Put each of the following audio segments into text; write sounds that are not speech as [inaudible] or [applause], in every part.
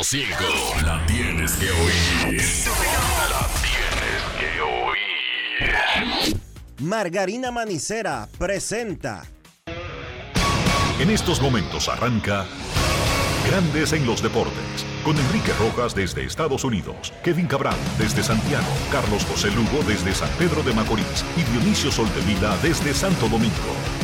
100.5. La tienes que oír. La tienes que oír. Margarina Manicera presenta. En estos momentos arranca Grandes en los Deportes, con Enrique Rojas desde Estados Unidos, Kevin Cabral desde Santiago, Carlos José Lugo desde San Pedro de Macorís y Dionisio Soltevila desde Santo Domingo.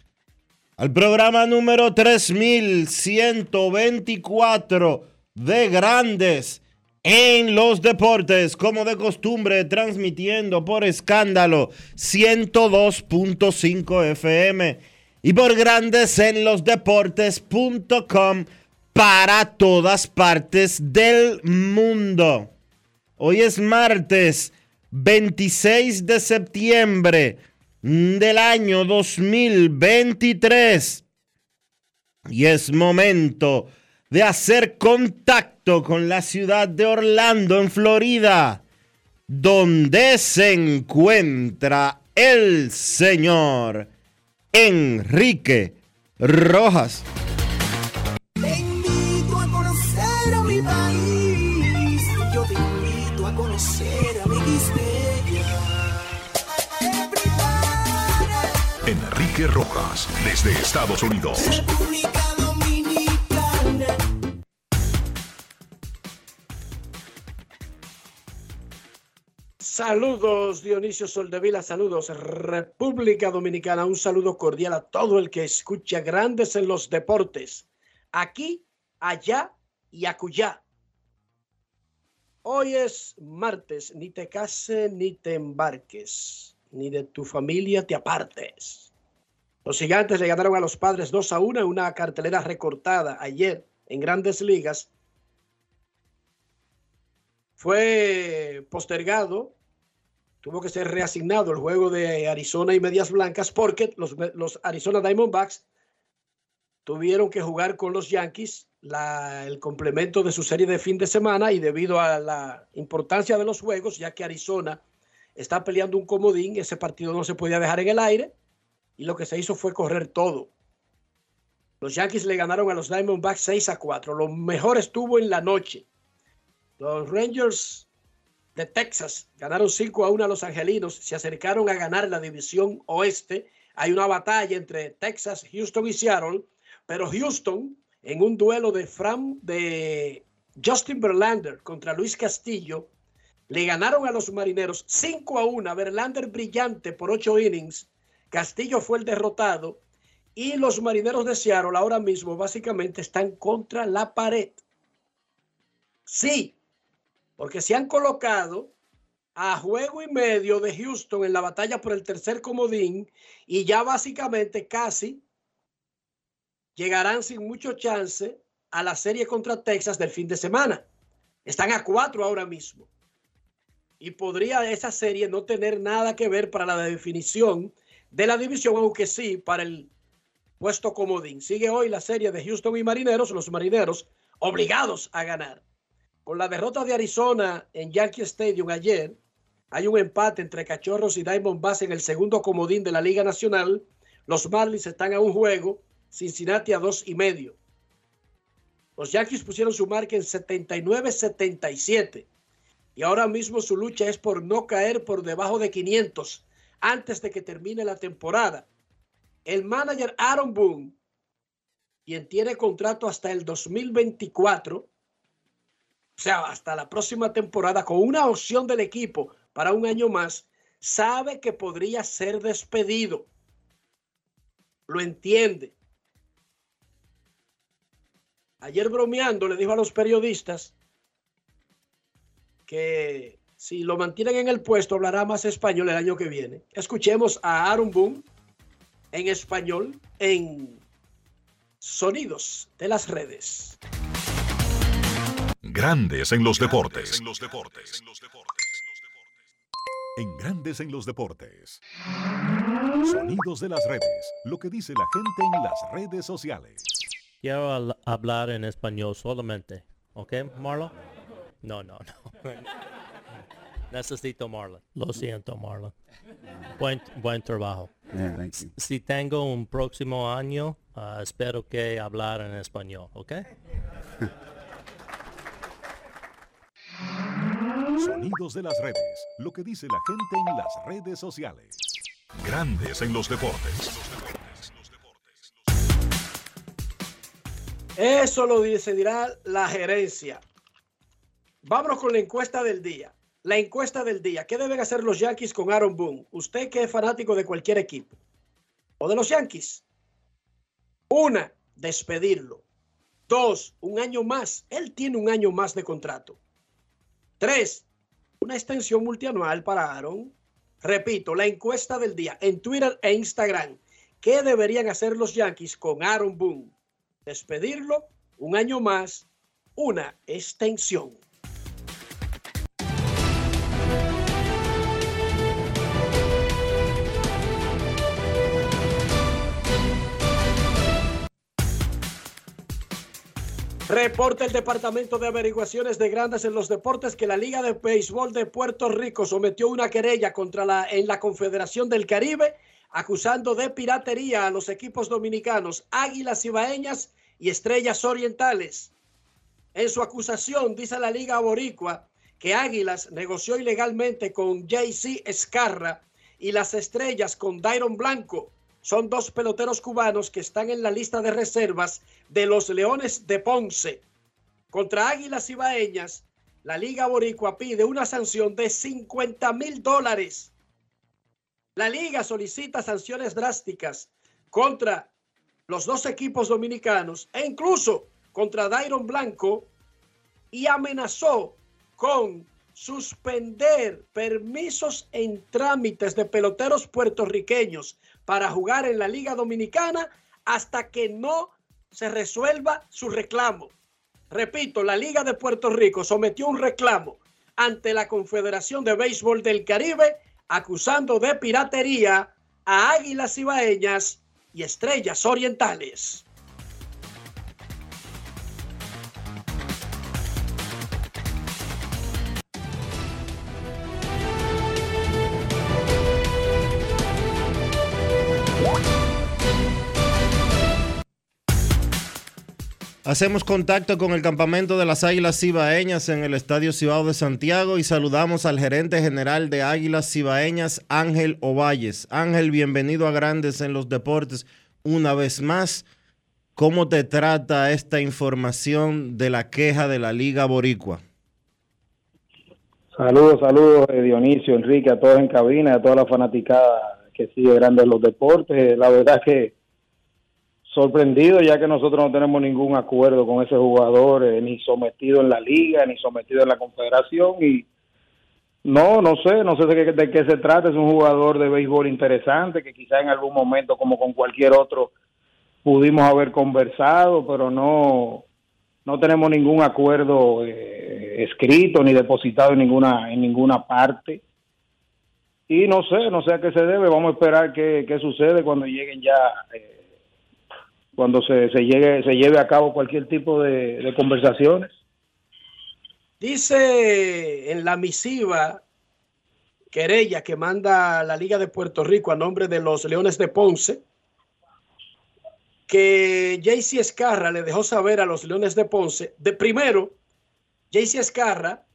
al programa número 3124 de Grandes en los Deportes, como de costumbre, transmitiendo por escándalo 102.5 FM y por Grandes en los Deportes.com para todas partes del mundo. Hoy es martes 26 de septiembre del año 2023 y es momento de hacer contacto con la ciudad de Orlando, en Florida, donde se encuentra el señor Enrique Rojas. Rojas, desde Estados Unidos. Saludos Dionisio Soldevila, saludos República Dominicana, un saludo cordial a todo el que escucha Grandes en los Deportes, aquí, allá y acullá. Hoy es martes, ni te cases ni te embarques, ni de tu familia te apartes. Los gigantes le ganaron a los padres 2 a 1 en una cartelera recortada ayer en grandes ligas. Fue postergado, tuvo que ser reasignado el juego de Arizona y Medias Blancas porque los, los Arizona Diamondbacks tuvieron que jugar con los Yankees el complemento de su serie de fin de semana y debido a la importancia de los juegos, ya que Arizona está peleando un comodín, ese partido no se podía dejar en el aire y lo que se hizo fue correr todo. Los Yankees le ganaron a los Diamondbacks 6 a 4. Lo mejor estuvo en la noche. Los Rangers de Texas ganaron 5 a 1 a los Angelinos, se acercaron a ganar la división oeste. Hay una batalla entre Texas, Houston y Seattle, pero Houston en un duelo de Fram de Justin Verlander contra Luis Castillo le ganaron a los Marineros 5 a 1. Verlander brillante por 8 innings. Castillo fue el derrotado y los Marineros de Seattle ahora mismo básicamente están contra la pared. Sí, porque se han colocado a juego y medio de Houston en la batalla por el tercer comodín y ya básicamente casi llegarán sin mucho chance a la serie contra Texas del fin de semana. Están a cuatro ahora mismo. Y podría esa serie no tener nada que ver para la definición de la división, aunque sí para el puesto comodín. Sigue hoy la serie de Houston y Marineros, los Marineros obligados a ganar. Con la derrota de Arizona en Yankee Stadium ayer, hay un empate entre Cachorros y Diamondbacks en el segundo comodín de la Liga Nacional. Los Marlins están a un juego Cincinnati a dos y medio. Los Yankees pusieron su marca en 79-77 y ahora mismo su lucha es por no caer por debajo de 500 antes de que termine la temporada. El manager Aaron Boone, quien tiene contrato hasta el 2024, o sea, hasta la próxima temporada, con una opción del equipo para un año más, sabe que podría ser despedido. Lo entiende. Ayer bromeando le dijo a los periodistas que si lo mantienen en el puesto hablará más español el año que viene. Escuchemos a Aaron Boone en español en Sonidos de las Redes. Grandes en los deportes. En Grandes en los deportes. Sonidos de las redes. Lo que dice la gente en las redes sociales. Quiero hablar en español solamente. ¿Ok, Marlon? No, no, no. [laughs] Necesito Marlon. Lo siento, Marlon. Buen, buen trabajo. Yeah, thank you. Si tengo un próximo año, ah, espero que hablar en español, ¿ok? [laughs] Sonidos de las redes. Lo que dice la gente en las redes sociales. Grandes en los deportes. Eso lo decidirá la gerencia. Vámonos con la encuesta del día. La encuesta del día. ¿Qué deben hacer los Yankees con Aaron Boone? Usted que es fanático de cualquier equipo. O de los Yankees. Una, despedirlo. Dos, un año más. Él tiene un año más de contrato. Tres, una extensión multianual para Aaron. Repito, la encuesta del día en Twitter e Instagram. ¿Qué deberían hacer los Yankees con Aaron Boone? Despedirlo, un año más, una extensión. Reporta el Departamento de Averiguaciones de Grandes en los Deportes que la Liga de Béisbol de Puerto Rico sometió una querella contra la en la Confederación del Caribe acusando de piratería a los equipos dominicanos Águilas Ibaeñas y Estrellas Orientales. En su acusación dice la Liga Boricua que Águilas negoció ilegalmente con JC Escarra y las Estrellas con Dairon Blanco. Son dos peloteros cubanos que están en la lista de reservas de los Leones de Ponce. Contra Águilas Ibaeñas, la Liga Boricua pide una sanción de 50 mil dólares. La liga solicita sanciones drásticas contra los dos equipos dominicanos e incluso contra Dairon Blanco y amenazó con suspender permisos en trámites de peloteros puertorriqueños para jugar en la Liga Dominicana hasta que no se resuelva su reclamo. Repito, la Liga de Puerto Rico sometió un reclamo ante la Confederación de Béisbol del Caribe acusando de piratería a Águilas Ibaeñas y Estrellas Orientales. Hacemos contacto con el campamento de las Águilas Cibaeñas en el Estadio Cibao de Santiago y saludamos al gerente general de Águilas Cibaeñas, Ángel Ovalles. Ángel, bienvenido a Grandes en los Deportes una vez más. ¿Cómo te trata esta información de la queja de la Liga Boricua? Saludos, saludos, eh, Dionisio, Enrique, a todos en cabina, a toda la fanaticada que sigue Grandes en los Deportes. La verdad que sorprendido ya que nosotros no tenemos ningún acuerdo con ese jugador, eh, ni sometido en la liga, ni sometido en la confederación y no, no sé, no sé de qué, de qué se trata, es un jugador de béisbol interesante que quizá en algún momento como con cualquier otro pudimos haber conversado, pero no no tenemos ningún acuerdo eh, escrito ni depositado en ninguna en ninguna parte. Y no sé, no sé a qué se debe, vamos a esperar qué, qué sucede cuando lleguen ya eh, cuando se, se llegue se lleve a cabo cualquier tipo de, conversaciones. Dice en la misiva querella que manda la Liga de Puerto Rico a nombre de los Leones de Ponce que JC Escarra le dejó saber a los Leones de Ponce. De primero, JC Escarra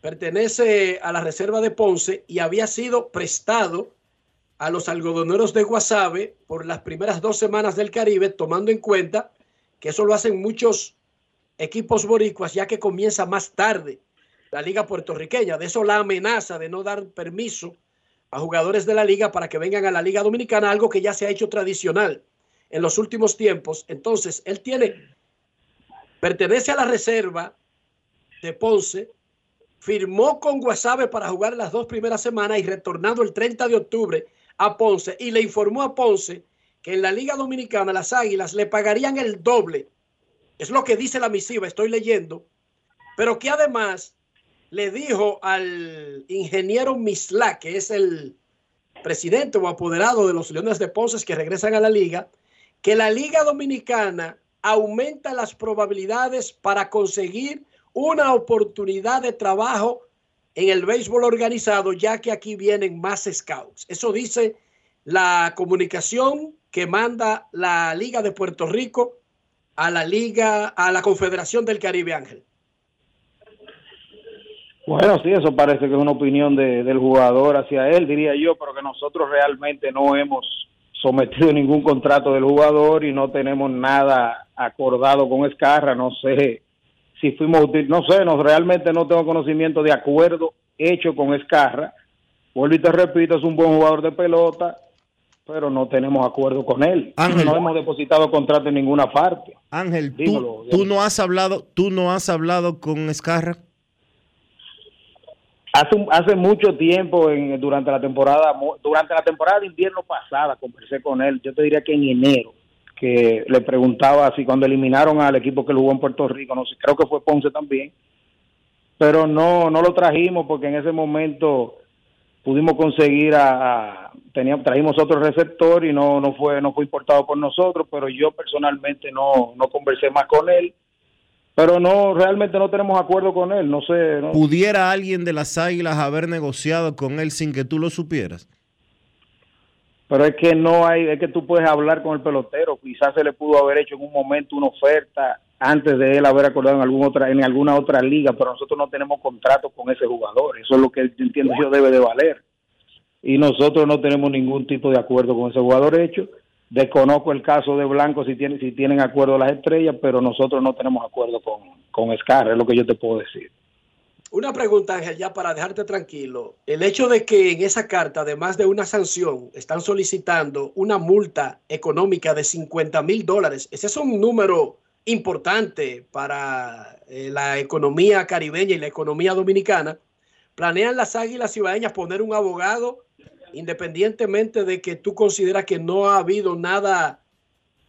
pertenece a la reserva de Ponce y había sido prestado a los algodoneros de Guasave por las primeras dos semanas del Caribe, tomando en cuenta que eso lo hacen muchos equipos boricuas, ya que comienza más tarde la liga puertorriqueña. De eso la amenaza de no dar permiso a jugadores de la liga para que vengan a la liga dominicana, algo que ya se ha hecho tradicional en los últimos tiempos. Entonces, él tiene, pertenece a la reserva de Ponce, firmó con Guasave para jugar las dos primeras semanas y retornando el 30 de octubre a Ponce y le informó a Ponce que en la Liga Dominicana las Águilas le pagarían el doble. Es lo que dice la misiva, estoy leyendo, pero que además le dijo al ingeniero Misla, que es el presidente o apoderado de los Leones de Ponce que regresan a la liga, que la Liga Dominicana aumenta las probabilidades para conseguir una oportunidad de trabajo en el béisbol organizado, ya que aquí vienen más scouts. Eso dice la comunicación que manda la Liga de Puerto Rico a la Liga, a la Confederación del Caribe Ángel. Bueno, sí, eso parece que es una opinión de, del jugador hacia él, diría yo, pero que nosotros realmente no hemos sometido ningún contrato del jugador y no tenemos nada acordado con Escarra. No sé si fuimos no sé, no, realmente no tengo conocimiento de acuerdo hecho con Escarra. Vuelvo y te repito, es un buen jugador de pelota, pero no tenemos acuerdo con él. Ángel. no hemos depositado contrato en ninguna parte. Ángel, tú, Dímelo, tú no has hablado, tú no has hablado con Escarra. Hace, hace mucho tiempo, en, durante la temporada durante la temporada de invierno pasada, conversé con él, yo te diría que en enero, que le preguntaba si cuando eliminaron al equipo que jugó en Puerto Rico, no sé, creo que fue Ponce también, pero no no lo trajimos porque en ese momento pudimos conseguir a- teníamos trajimos otro receptor y no no fue no fue importado por nosotros, pero yo personalmente no no conversé más con él. Pero no, realmente no tenemos acuerdo con él, no sé. no- ¿Pudiera alguien de las Águilas haber negociado con él sin que tú lo supieras? Pero es que no hay, es que tú puedes hablar con el pelotero. Quizás se le pudo haber hecho en un momento una oferta antes de él haber acordado en alguna otra, en alguna otra liga, pero nosotros no tenemos contrato con ese jugador. Eso es lo que entiendo yo debe de valer. Y nosotros no tenemos ningún tipo de acuerdo con ese jugador hecho. Desconozco el caso de Blanco si tienen, si tienen acuerdo las estrellas, pero nosotros no tenemos acuerdo con, con Scar, es lo que yo te puedo decir. Una pregunta, Ángel, ya para dejarte tranquilo. El hecho de que en esa carta, además de una sanción, están solicitando una multa económica de 50 mil dólares. Ese es un número importante para eh, la economía caribeña y la economía dominicana. ¿Planean las águilas cibaeñas poner un abogado independientemente de que tú consideras que no ha habido nada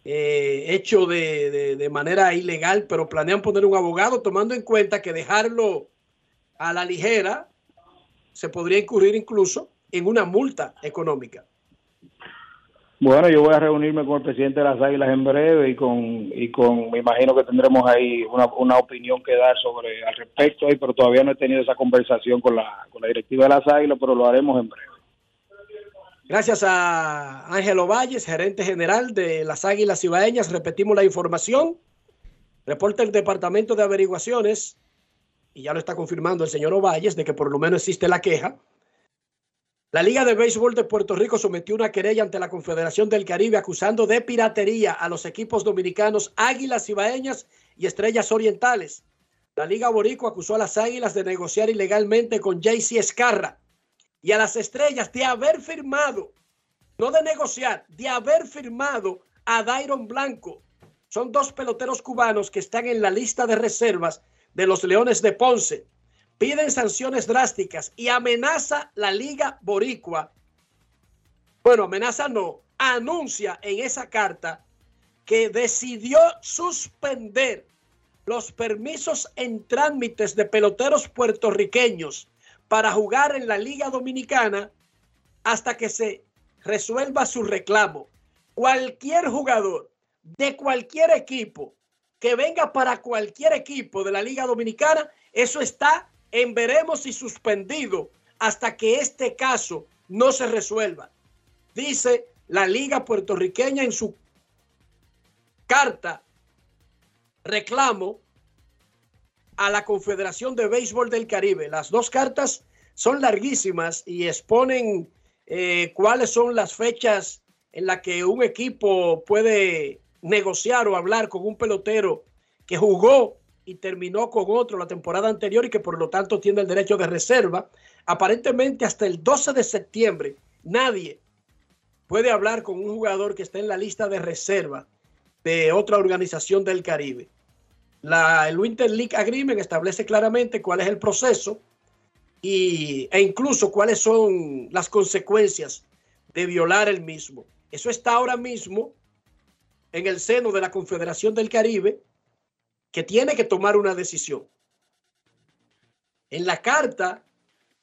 eh, hecho de- de manera ilegal, pero planean poner un abogado tomando en cuenta que dejarlo a la ligera se podría incurrir incluso en una multa económica. Bueno, yo voy a reunirme con el presidente de las Águilas en breve y con, y con me imagino que tendremos ahí una, una opinión que dar sobre al respecto ahí, pero todavía no he tenido esa conversación con la, con la directiva de las Águilas, pero lo haremos en breve. Gracias a Ángelo Valles, gerente general de las Águilas Cibaeñas. Repetimos la información. Reporta el Departamento de Averiguaciones, y ya lo está confirmando el señor Ovalles, de que por lo menos existe la queja. La Liga de Béisbol de Puerto Rico sometió una querella ante la Confederación del Caribe acusando de piratería a los equipos dominicanos Águilas Cibaeñas y Estrellas Orientales. La Liga Boricua acusó a las Águilas de negociar ilegalmente con JC Escarra y a las Estrellas de haber firmado, no de negociar, de haber firmado a Dairon Blanco. Son dos peloteros cubanos que están en la lista de reservas de los Leones de Ponce. Piden sanciones drásticas y amenaza la Liga Boricua. Bueno, amenaza no, anuncia en esa carta que decidió suspender los permisos en trámites de peloteros puertorriqueños para jugar en la Liga Dominicana hasta que se resuelva su reclamo. Cualquier jugador de cualquier equipo que venga para cualquier equipo de la Liga Dominicana, eso está en veremos y suspendido hasta que este caso no se resuelva. Dice la Liga Puertorriqueña en su carta reclamo a la Confederación de Béisbol del Caribe. Las dos cartas son larguísimas y exponen eh, cuáles son las fechas en las que un equipo puede negociar o hablar con un pelotero que jugó y terminó con otro la temporada anterior y que por lo tanto tiene el derecho de reserva. Aparentemente hasta el 12 de septiembre nadie puede hablar con un jugador que está en la lista de reserva de otra organización del Caribe. La, el Winter League Agreement establece claramente cuál es el proceso y, e incluso cuáles son las consecuencias de violar el mismo. Eso está ahora mismo en el seno de la Confederación del Caribe, que tiene que tomar una decisión. En la carta,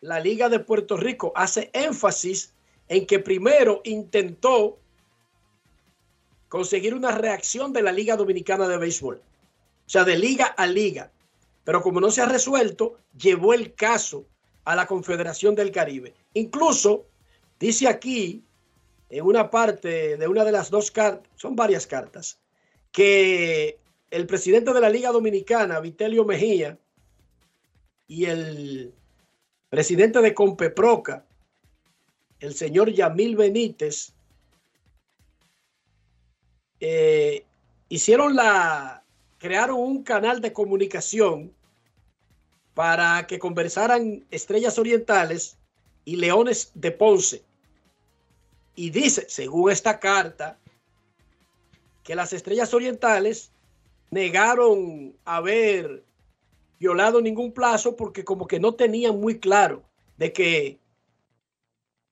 la Liga de Puerto Rico hace énfasis en que primero intentó conseguir una reacción de la Liga Dominicana de Béisbol o sea, de liga a liga. Pero como no se ha resuelto, llevó el caso a la Confederación del Caribe. Incluso dice aquí, en una parte de una de las dos cartas, son varias cartas, que el presidente de la Liga Dominicana, Vitelio Mejía, y el presidente de Compeproca, el señor Yamil Benítez, eh, hicieron la, crearon un canal de comunicación para que conversaran estrellas orientales y leones de Ponce. Y dice, según esta carta, que las estrellas orientales negaron haber violado ningún plazo porque como que no tenían muy claro de que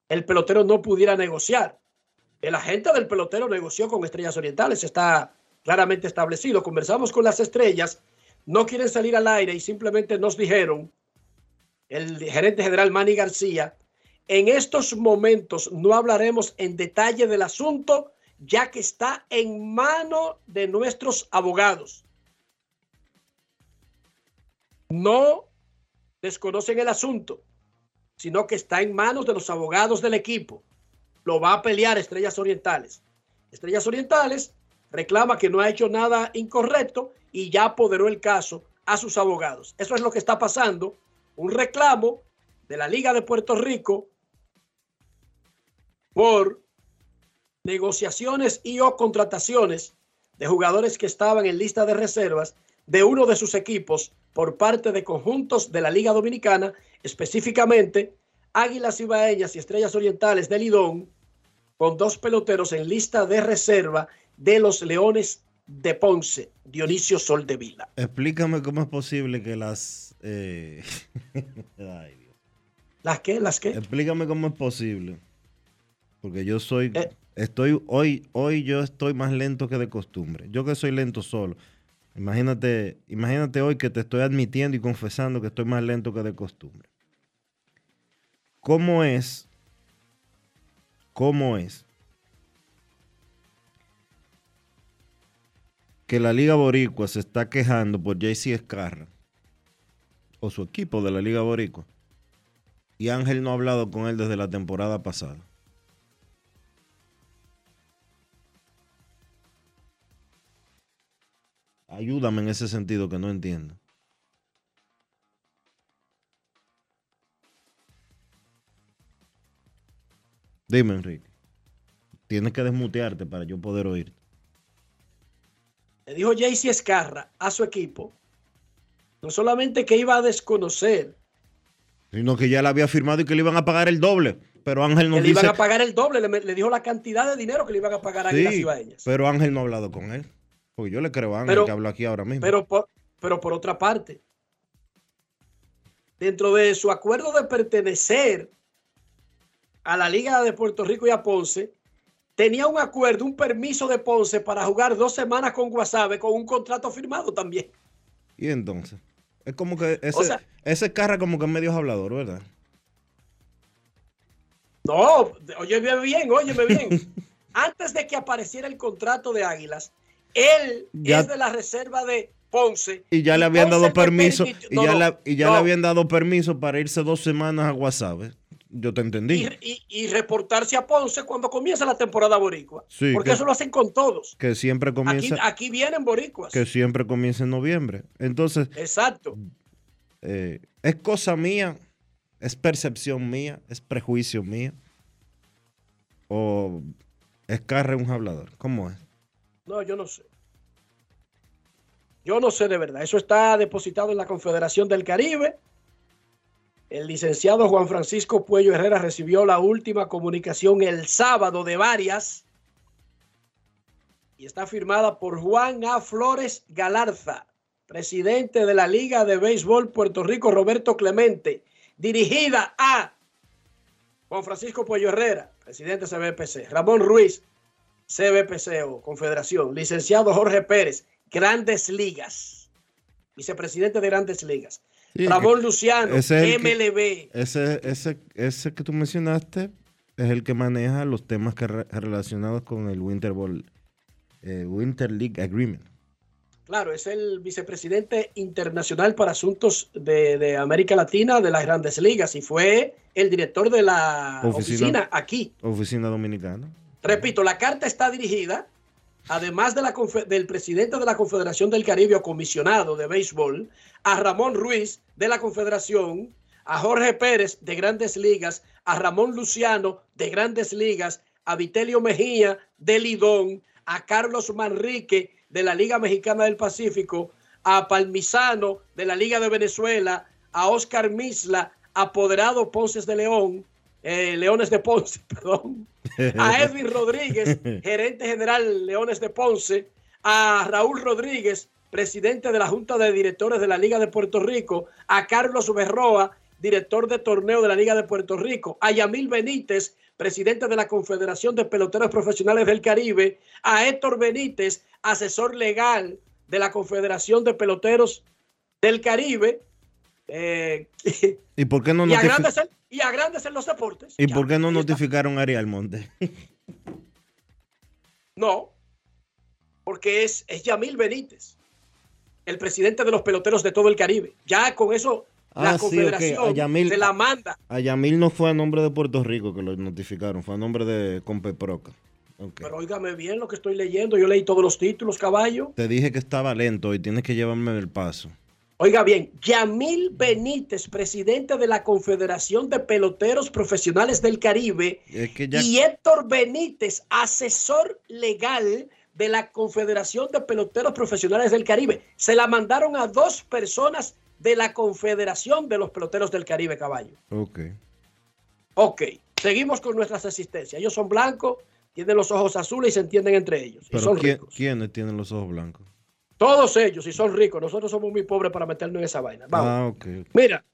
el pelotero no pudiera negociar. El agente del pelotero negoció con estrellas orientales, está claramente establecido. Conversamos con las estrellas, no quieren salir al aire y simplemente nos dijeron, el gerente general Manny García, en estos momentos no hablaremos en detalle del asunto, ya que está en mano de nuestros abogados. No desconocen el asunto, sino que está en manos de los abogados del equipo. Lo va a pelear Estrellas Orientales. Estrellas Orientales reclama que no ha hecho nada incorrecto y ya apoderó el caso a sus abogados. Eso es lo que está pasando. Un reclamo de la Liga de Puerto Rico por negociaciones y o contrataciones de jugadores que estaban en lista de reservas de uno de sus equipos por parte de conjuntos de la Liga Dominicana, específicamente Águilas Ibaeñas y Estrellas Orientales de Lidón, con dos peloteros en lista de reserva de los Leones de Ponce, Dionisio Soldevila. Explícame cómo es posible que las... Eh, [laughs] ¿Las qué? ¿Las qué? Explícame cómo es posible. Porque yo soy... Eh. Estoy hoy, hoy yo estoy más lento que de costumbre. Yo que soy lento solo. Imagínate, imagínate hoy que te estoy admitiendo y confesando que estoy más lento que de costumbre. ¿Cómo es? ¿Cómo es que la Liga Boricua se está quejando por JC Escarra o su equipo de la Liga Boricua y Ángel no ha hablado con él desde la temporada pasada. Ayúdame en ese sentido que no entiendo. Dime, Enrique. Tienes que desmutearte para yo poder oírte le dijo Jaycee Escarra a su equipo, no solamente que iba a desconocer, sino que ya le había firmado y que le iban a pagar el doble. Pero Ángel no le iban a pagar el doble, le, dijo la cantidad de dinero que le iban a pagar a sí, Pero Ángel no ha hablado con él. Porque yo le creo a Ángel que habla aquí ahora mismo. Pero por, pero por otra parte, dentro de su acuerdo de pertenecer a la Liga de Puerto Rico y a Ponce, tenía un acuerdo, un permiso de Ponce para jugar dos semanas con Guasave con un contrato firmado también. Y entonces, es como que ese, ese carro como que es medio hablador, ¿verdad? No, óyeme bien, óyeme bien. [laughs] Antes de que apareciera el contrato de Águilas, él es de la reserva de Ponce. Y ya le habían dado permiso. Y ya, le, habían dado permiso para irse dos semanas a Guasave. Yo te entendí. y, y- y reportarse a Ponce cuando comienza la temporada boricua. Sí, porque que- eso lo hacen con todos. Que siempre Aquí, comienza, aquí vienen boricuas. que siempre comienza en noviembre. Entonces, Exacto. eh, es cosa mía, es percepción mía, es prejuicio mía. O es carre un hablador. ¿Cómo es? No, yo no sé. Yo no sé de verdad. Eso está depositado en la Confederación del Caribe. El licenciado Juan Francisco Puello Herrera recibió la última comunicación el sábado de varias y está firmada por Juan A. Flores Galarza, presidente de la Liga de Béisbol Puerto Rico Roberto Clemente, dirigida a Juan Francisco Puello Herrera, presidente CBPC, Ramón Ruiz, CBPC o Confederación, licenciado Jorge Pérez, Grandes Ligas, vicepresidente de Grandes Ligas, Sí, Ramón Luciano, ese es que- MLB, Ese, ese, ese que tú mencionaste es el que maneja los temas que re- relacionados con el Winter Ball, eh, Winter League Agreement. claro, es el vicepresidente internacional para asuntos de, de América Latina de las Grandes Ligas y fue el director de la Oficina. oficina aquí. Oficina Dominicana. Repito, la carta está dirigida, además del presidente de la Confederación del Caribe o comisionado de béisbol, a Ramón Ruiz de la Confederación, a Jorge Pérez de Grandes Ligas, a Ramón Luciano de Grandes Ligas, a Vitelio Mejía de Lidón, a Carlos Manrique de la Liga Mexicana del Pacífico, a Palmisano de la Liga de Venezuela, a Oscar Misla, apoderado Ponces de León, eh, Leones de Ponce, [laughs] perdón, a Edwin Rodríguez, gerente general Leones de Ponce, a Raúl Rodríguez, presidente de la Junta de Directores de la Liga de Puerto Rico, a Carlos Berroa, director de torneo de la Liga de Puerto Rico, a Yamil Benítez, presidente de la Confederación de Peloteros Profesionales del Caribe, a Héctor Benítez, asesor legal de la Confederación de Peloteros del Caribe, eh, ¿Y por qué no, [laughs] y a grandes en los deportes. ¿Y Ya, por qué no notificaron a Ariel Monte? [laughs] No, porque es, es Yamil Benítez, el presidente de los peloteros de todo el Caribe. Ya con eso la Ah, sí, ok, confederación Yamil- se la manda. A Yamil no fue a nombre de Puerto Rico que lo notificaron, fue a nombre de Compeproca. Ok. Pero óigame bien lo que estoy leyendo. Yo leí todos los títulos, caballo. Te dije que estaba lento y tienes que llevarme el paso. Oiga bien, Yamil Benítez, presidente de la Confederación de Peloteros Profesionales del Caribe, Es que ya y Héctor Benítez, asesor legal de la Confederación de Peloteros Profesionales del Caribe. Se la mandaron a dos personas de la Confederación de los Peloteros del Caribe, caballo. Ok. Ok, seguimos con nuestras asistencias. Ellos son blancos, tienen los ojos azules y se entienden entre ellos. Y Pero son ¿quién- ricos. ¿quiénes tienen los ojos blancos? Todos ellos, y son ricos. Nosotros somos muy pobres para meternos en esa vaina. Vamos. Ah. Mira,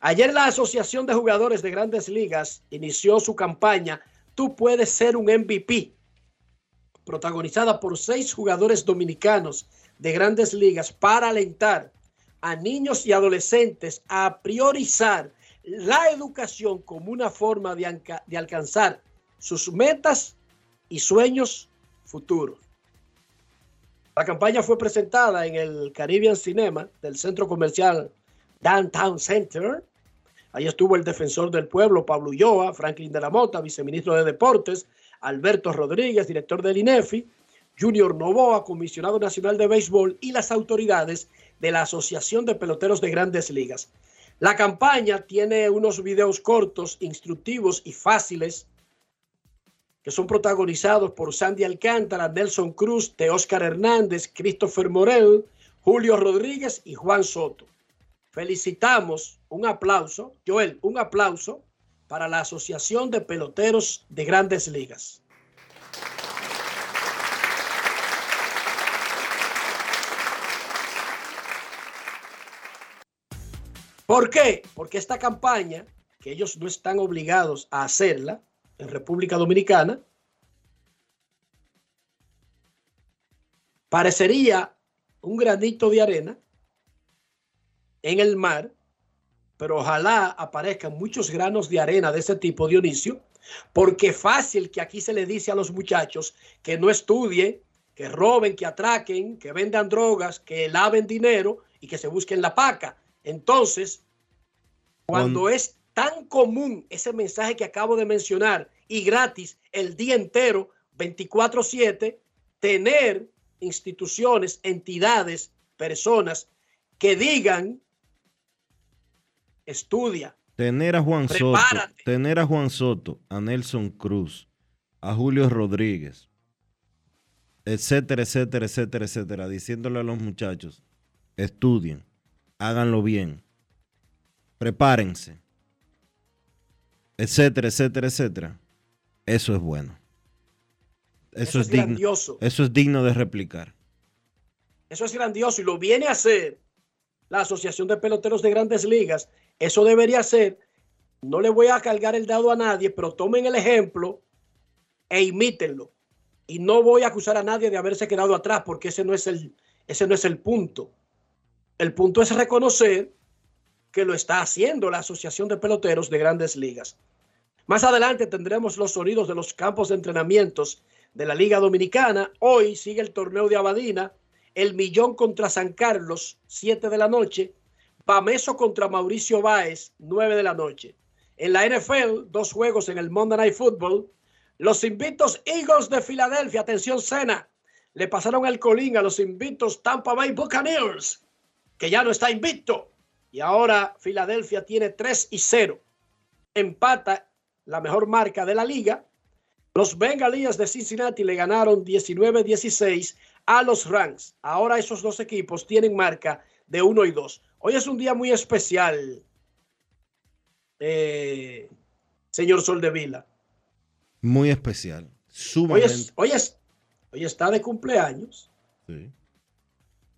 ayer la Asociación de Jugadores de Grandes Ligas inició su campaña Tú puedes ser un MVP, protagonizada por seis jugadores dominicanos de Grandes Ligas para alentar a niños y adolescentes a priorizar la educación como una forma de alcanzar sus metas y sueños futuros. La campaña fue presentada en el Caribbean Cinema del centro comercial Downtown Center. Ahí estuvo el defensor del pueblo, Pablo Ulloa, Franklin de la Mota, viceministro de Deportes, Alberto Rodríguez, director del INEFI, Junior Novoa, comisionado nacional de béisbol y las autoridades de la Asociación de Peloteros de Grandes Ligas. La campaña tiene unos videos cortos, instructivos y fáciles que son protagonizados por Sandy Alcántara, Nelson Cruz, de Oscar Hernández, Christopher Morel, Julio Rodríguez y Juan Soto. Felicitamos, un aplauso, Joel, un aplauso para la Asociación de Peloteros de Grandes Ligas. ¿Por qué? Porque esta campaña, que ellos no están obligados a hacerla en República Dominicana, parecería un granito de arena en el mar, pero ojalá aparezcan muchos granos de arena de ese tipo, Dionisio, porque fácil que aquí se le dice a los muchachos que no estudien, que roben, que atraquen, que vendan drogas, que laven dinero y que se busquen la paca. Entonces, cuando Cuando- es tan común ese mensaje que acabo de mencionar y gratis el día entero, 24/7, tener instituciones, entidades, personas que digan, estudia, Tener a Juan Soto, Prepárate. tener a Juan Soto, a Nelson Cruz, a Julio Rodríguez, etcétera, etcétera, etcétera, etcétera, diciéndole a los muchachos, estudien, háganlo bien, prepárense, etcétera, etcétera, etcétera. Eso es bueno. Eso, Eso es, es digno. grandioso. Eso es digno de replicar. Eso es grandioso y lo viene a hacer la Asociación de Peloteros de Grandes Ligas. Eso debería ser, no le voy a cargar el dado a nadie, pero tomen el ejemplo e imítenlo. Y no voy a acusar a nadie de haberse quedado atrás porque ese no es el, ese no es el punto. El punto es reconocer que lo está haciendo la Asociación de Peloteros de Grandes Ligas. Más adelante tendremos los sonidos de los campos de entrenamientos de la Liga Dominicana. Hoy sigue el torneo de Abadina, el Millón contra San Carlos, 7 de la noche. Pameso contra Mauricio Báez, 9 de la noche. En la NFL, dos juegos en el Monday Night Football. Los invictos Eagles de Filadelfia, atención Cena, le pasaron el colín a los invictos Tampa Bay Buccaneers, que ya no está invicto. Y ahora Filadelfia tiene 3 y 0. Empata la mejor marca de la liga. Los Bengalíes de Cincinnati le ganaron 19-16 a los Rams. Ahora esos dos equipos tienen marca de 1 y 2. Hoy es un día muy especial, eh, señor Soldevila. Muy especial. Hoy, Sumamente. es, hoy, es, hoy está de cumpleaños. Sí.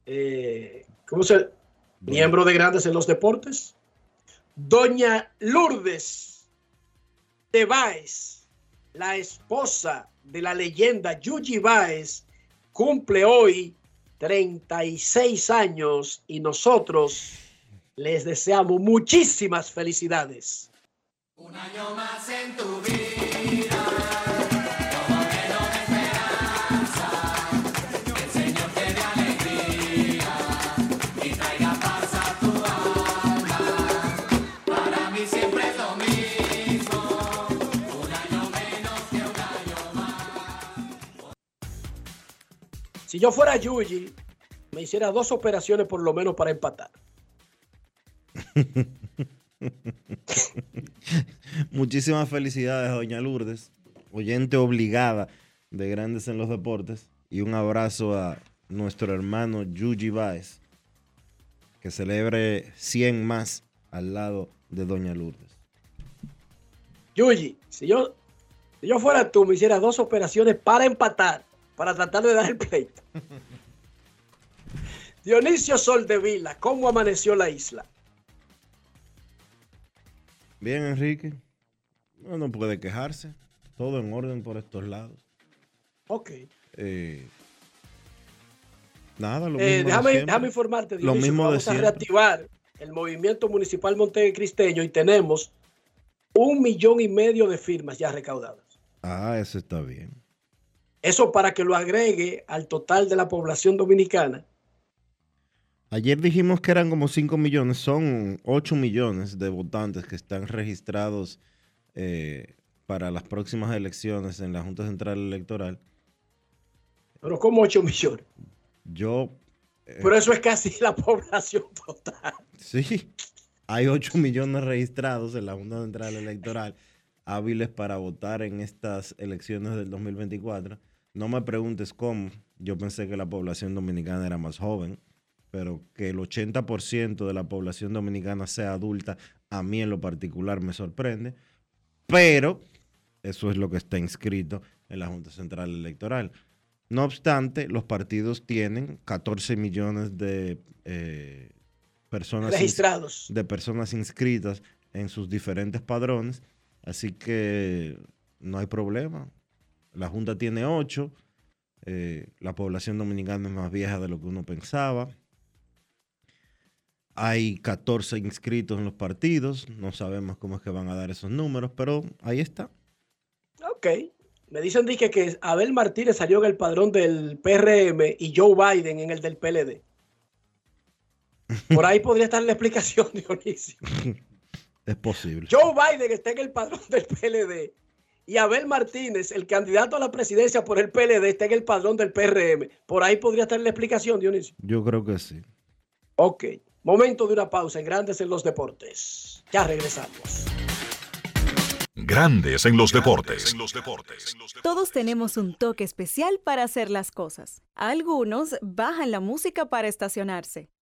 eh, ¿Cómo se? Miembro de Grandes en los Deportes. Doña Lourdes de Báez, la esposa de la leyenda Yuji Báez, cumple hoy 36 años y nosotros les deseamos muchísimas felicidades. Si yo fuera Yuji, me hiciera dos operaciones por lo menos para empatar. [laughs] Muchísimas felicidades, doña Lourdes, oyente obligada de Grandes en los Deportes. Y un abrazo a nuestro hermano Yuji Baez, que celebre 100 más al lado de doña Lourdes. Yuji, si yo, si yo fuera tú, me hiciera dos operaciones para empatar, para tratar de dar el pleito. [laughs] Dionisio Soldevila, ¿cómo amaneció la isla? Bien, Enrique. No, no puede quejarse. Todo en orden por estos lados. Ok. Eh, nada, lo Eh, mismo de déjame, siempre. déjame informarte, Lo Dionisio, mismo que de vamos a reactivar el movimiento municipal montecristeño y tenemos un millón y medio de firmas ya recaudadas. Ah, eso está bien. Eso para que lo agregue al total de la población dominicana. Ayer dijimos que eran como 5 millones, son 8 millones de votantes que están registrados eh, para las próximas elecciones en la Junta Central Electoral. Pero como 8 millones. Yo, eh, Pero eso es casi la población total. sí, hay 8 millones registrados en la Junta Central Electoral hábiles para votar en estas elecciones del 2024. No me preguntes cómo, yo pensé que la población dominicana era más joven, pero que el 80% de la población dominicana sea adulta, a mí en lo particular me sorprende, pero eso es lo que está inscrito en la Junta Central Electoral. No obstante, los partidos tienen 14 millones de eh, personas Registrados. de personas inscritas en sus diferentes padrones, así que no hay problema. La Junta tiene 8, la población dominicana es más vieja de lo que uno pensaba. Hay 14 inscritos en los partidos, no sabemos cómo es que van a dar esos números, pero ahí está. Ok. Me dicen dije, que Abel Martínez salió en el padrón del PRM y Joe Biden en el del PLD. Por ahí [laughs] podría estar la explicación, [laughs] Dionisio. Es posible. Joe Biden está en el padrón del PLD y Abel Martínez, el candidato a la presidencia por el PLD, está en el padrón del PRM. Por ahí podría estar la explicación, Dionisio. Yo creo que sí. Ok, momento de una pausa en Grandes en los Deportes. Ya regresamos. Grandes en los deportes. Todos tenemos un toque especial para hacer las cosas. Algunos bajan la música para estacionarse.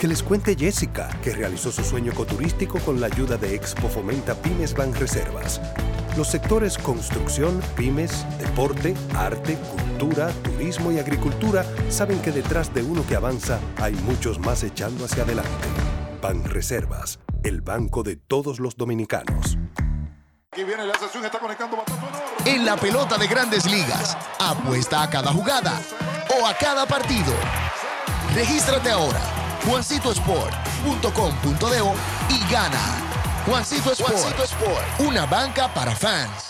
Que les cuente Jessica, que realizó su sueño ecoturístico con la ayuda de Expo Fomenta Pymes Banreservas. Los sectores construcción, pymes, deporte, arte, cultura, turismo y agricultura saben que detrás de uno que avanza hay muchos más echando hacia adelante. Banreservas, el banco de todos los dominicanos. Aquí viene la sesión, está conectando batazo enorme. En la pelota de grandes ligas, apuesta a cada jugada o a cada partido. Regístrate ahora, juancitosport.com.de y gana. Juancito Sport, Juancito Sport. una banca para fans.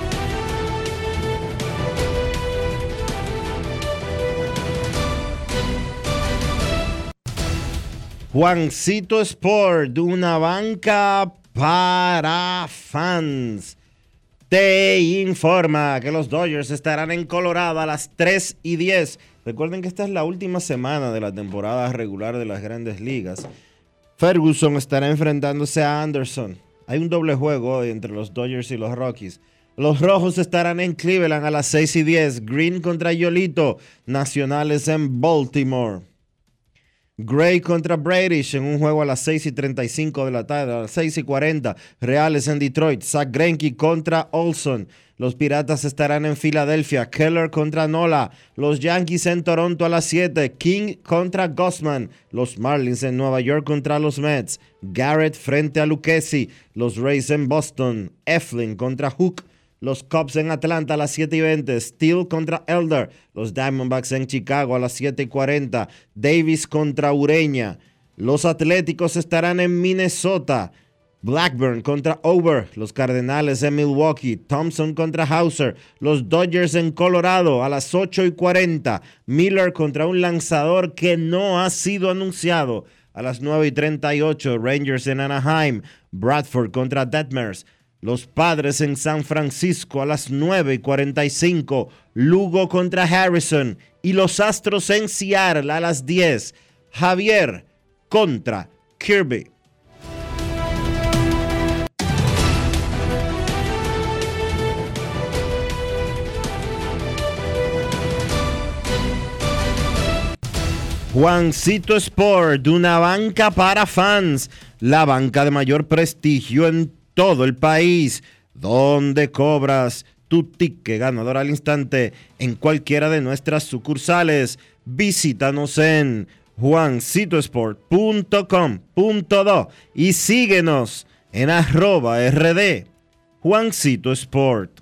Juancito Sport, una banca para fans. Te informa que los Dodgers estarán en Colorado a las 3 y 10. Recuerden que esta es la última semana de la temporada regular de las grandes ligas. Ferguson estará enfrentándose a Anderson. Hay un doble juego hoy entre los Dodgers y los Rockies. Los Rojos estarán en Cleveland a las 6 y 10. Green contra Yolito. Nacionales en Baltimore. Gray contra Bradish en un juego a las 6 y 35 de la tarde, a las 6 y 40. Reales en Detroit. Zach Greinke contra Olson. Los Piratas estarán en Filadelfia. Keller contra Nola. Los Yankees en Toronto a las 7. King contra Gossman. Los Marlins en Nueva York contra los Mets. Garrett frente a Lucchesi. Los Rays en Boston. Eflin contra Hook. Los Cubs en Atlanta a las 7 y 20. Steele contra Elder. Los Diamondbacks en Chicago a las 7 y 40. Davis contra Ureña. Los Atléticos estarán en Minnesota. Blackburn contra Over. Los Cardenales en Milwaukee. Thompson contra Hauser. Los Dodgers en Colorado a las 8 y 40. Miller contra un lanzador que no ha sido anunciado. A las 9 y 38. Rangers en Anaheim. Bradford contra Detmers. Los Padres en San Francisco a las 9 y 45. Lugo contra Harrison. Y los Astros en Seattle a las 10. Javier contra Kirby. Juancito Sport, una banca para fans, la banca de mayor prestigio en todo el país, donde cobras tu ticket ganador al instante en cualquiera de nuestras sucursales. Visítanos en juancitosport.com.do y síguenos en arroba rd Juancito Sport.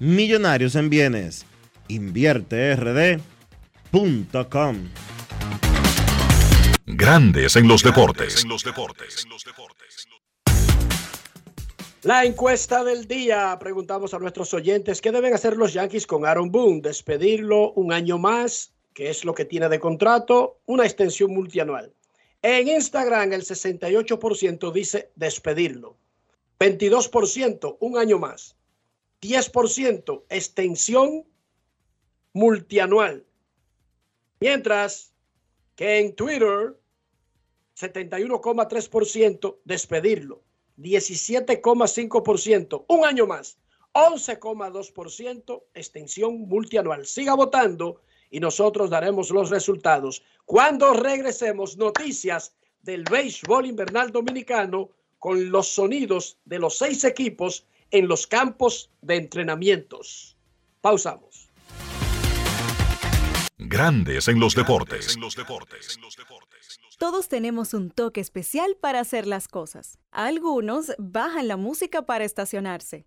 Millonarios en Bienes. InvierteRD.com. Grandes en los deportes. La encuesta del día. Preguntamos a nuestros oyentes qué deben hacer los Yankees con Aaron Boone. Despedirlo un año más, que es lo que tiene de contrato, una extensión multianual. En Instagram el 68% dice despedirlo. 22% un año más. 10% extensión multianual. Mientras que en Twitter, 71,3% despedirlo, 17,5%, un año más, 11,2% extensión multianual. Siga votando y nosotros daremos los resultados. Cuando regresemos, noticias del béisbol invernal dominicano con los sonidos de los seis equipos en los campos de entrenamientos. Pausamos. Grandes en los deportes. Todos tenemos un toque especial para hacer las cosas. Algunos bajan la música para estacionarse.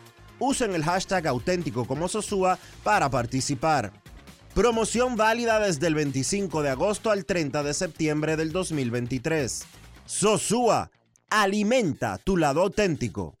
usen el hashtag auténtico como Sosúa para participar. Promoción válida desde el 25 de agosto al 30 de septiembre del 2023. Sosúa, alimenta tu lado auténtico.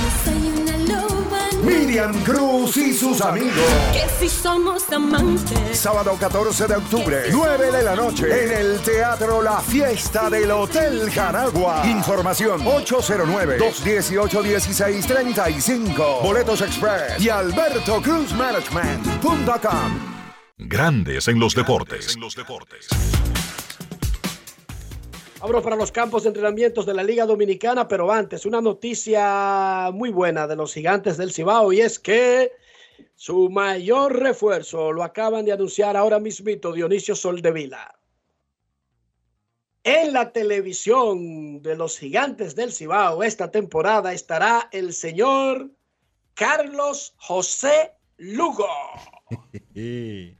Miriam Cruz y sus amigos. Que si somos amantes. Sábado 14 de octubre, 9 de la noche, en el Teatro La Fiesta del Hotel Jaragua. Información 809-218-1635. Boletos Express y albertocruzmanagement.com. Grandes en los deportes. Abro para los campos de entrenamientos de la Liga Dominicana, pero antes una noticia muy buena de los gigantes del Cibao y es que su mayor refuerzo lo acaban de anunciar ahora mismito Dionisio Soldevila. En la televisión de los gigantes del Cibao esta temporada estará el señor Carlos José Lugo. [laughs]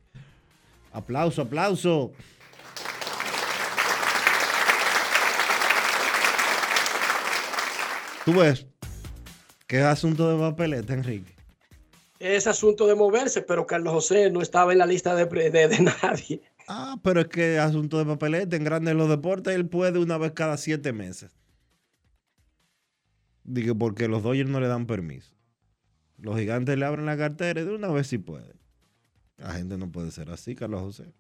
aplauso, aplauso. Tú ves es asunto de papeleta, Enrique. Es asunto de moverse, pero Carlos José no estaba en la lista de, de, de nadie. Ah, pero es que asunto de papeleta. En grandes los deportes, él puede una vez cada siete meses. Digo, porque los Dodgers no le dan permiso. Los gigantes le abren la cartera y de una vez sí puede. La gente no puede ser así, Carlos José.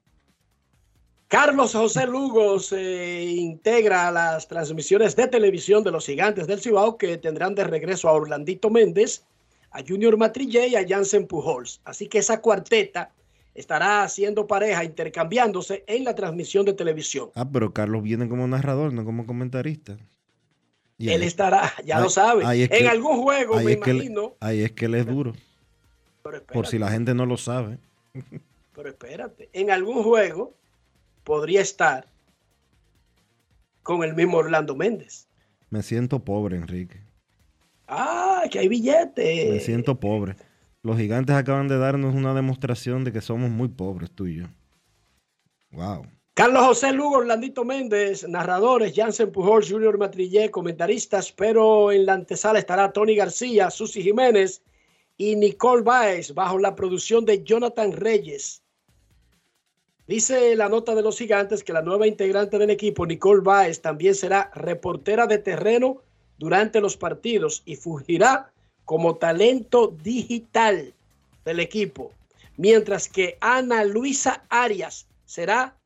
Carlos José Lugo se integra a las transmisiones de televisión de los gigantes del Cibao que tendrán de regreso a Orlandito Méndez, a Junior Matrillé y a Jansen Pujols. Así que esa cuarteta estará haciendo pareja, intercambiándose en la transmisión de televisión. Ah, pero Carlos viene como narrador, no como comentarista. Y él ahí, estará, ya ahí, lo sabe, en algún juego, me imagino. Ahí es que él es duro. Por si la gente no lo sabe. Pero espérate, en algún juego podría estar con el mismo Orlando Méndez. Me siento pobre, Enrique. Ah, que hay billetes. Me siento pobre. Los gigantes acaban de darnos una demostración de que somos muy pobres, tú y yo. Wow. Carlos José Lugo, Orlandito Méndez, narradores, Jansen Pujol, Junior Matrillé, comentaristas, pero en la antesala estará Tony García, Susi Jiménez y Nicole Baez, bajo la producción de Jonathan Reyes. Dice la nota de los gigantes que la nueva integrante del equipo, Nicole Baez, también será reportera de terreno durante los partidos y fugirá como talento digital del equipo, mientras que Ana Luisa Arias será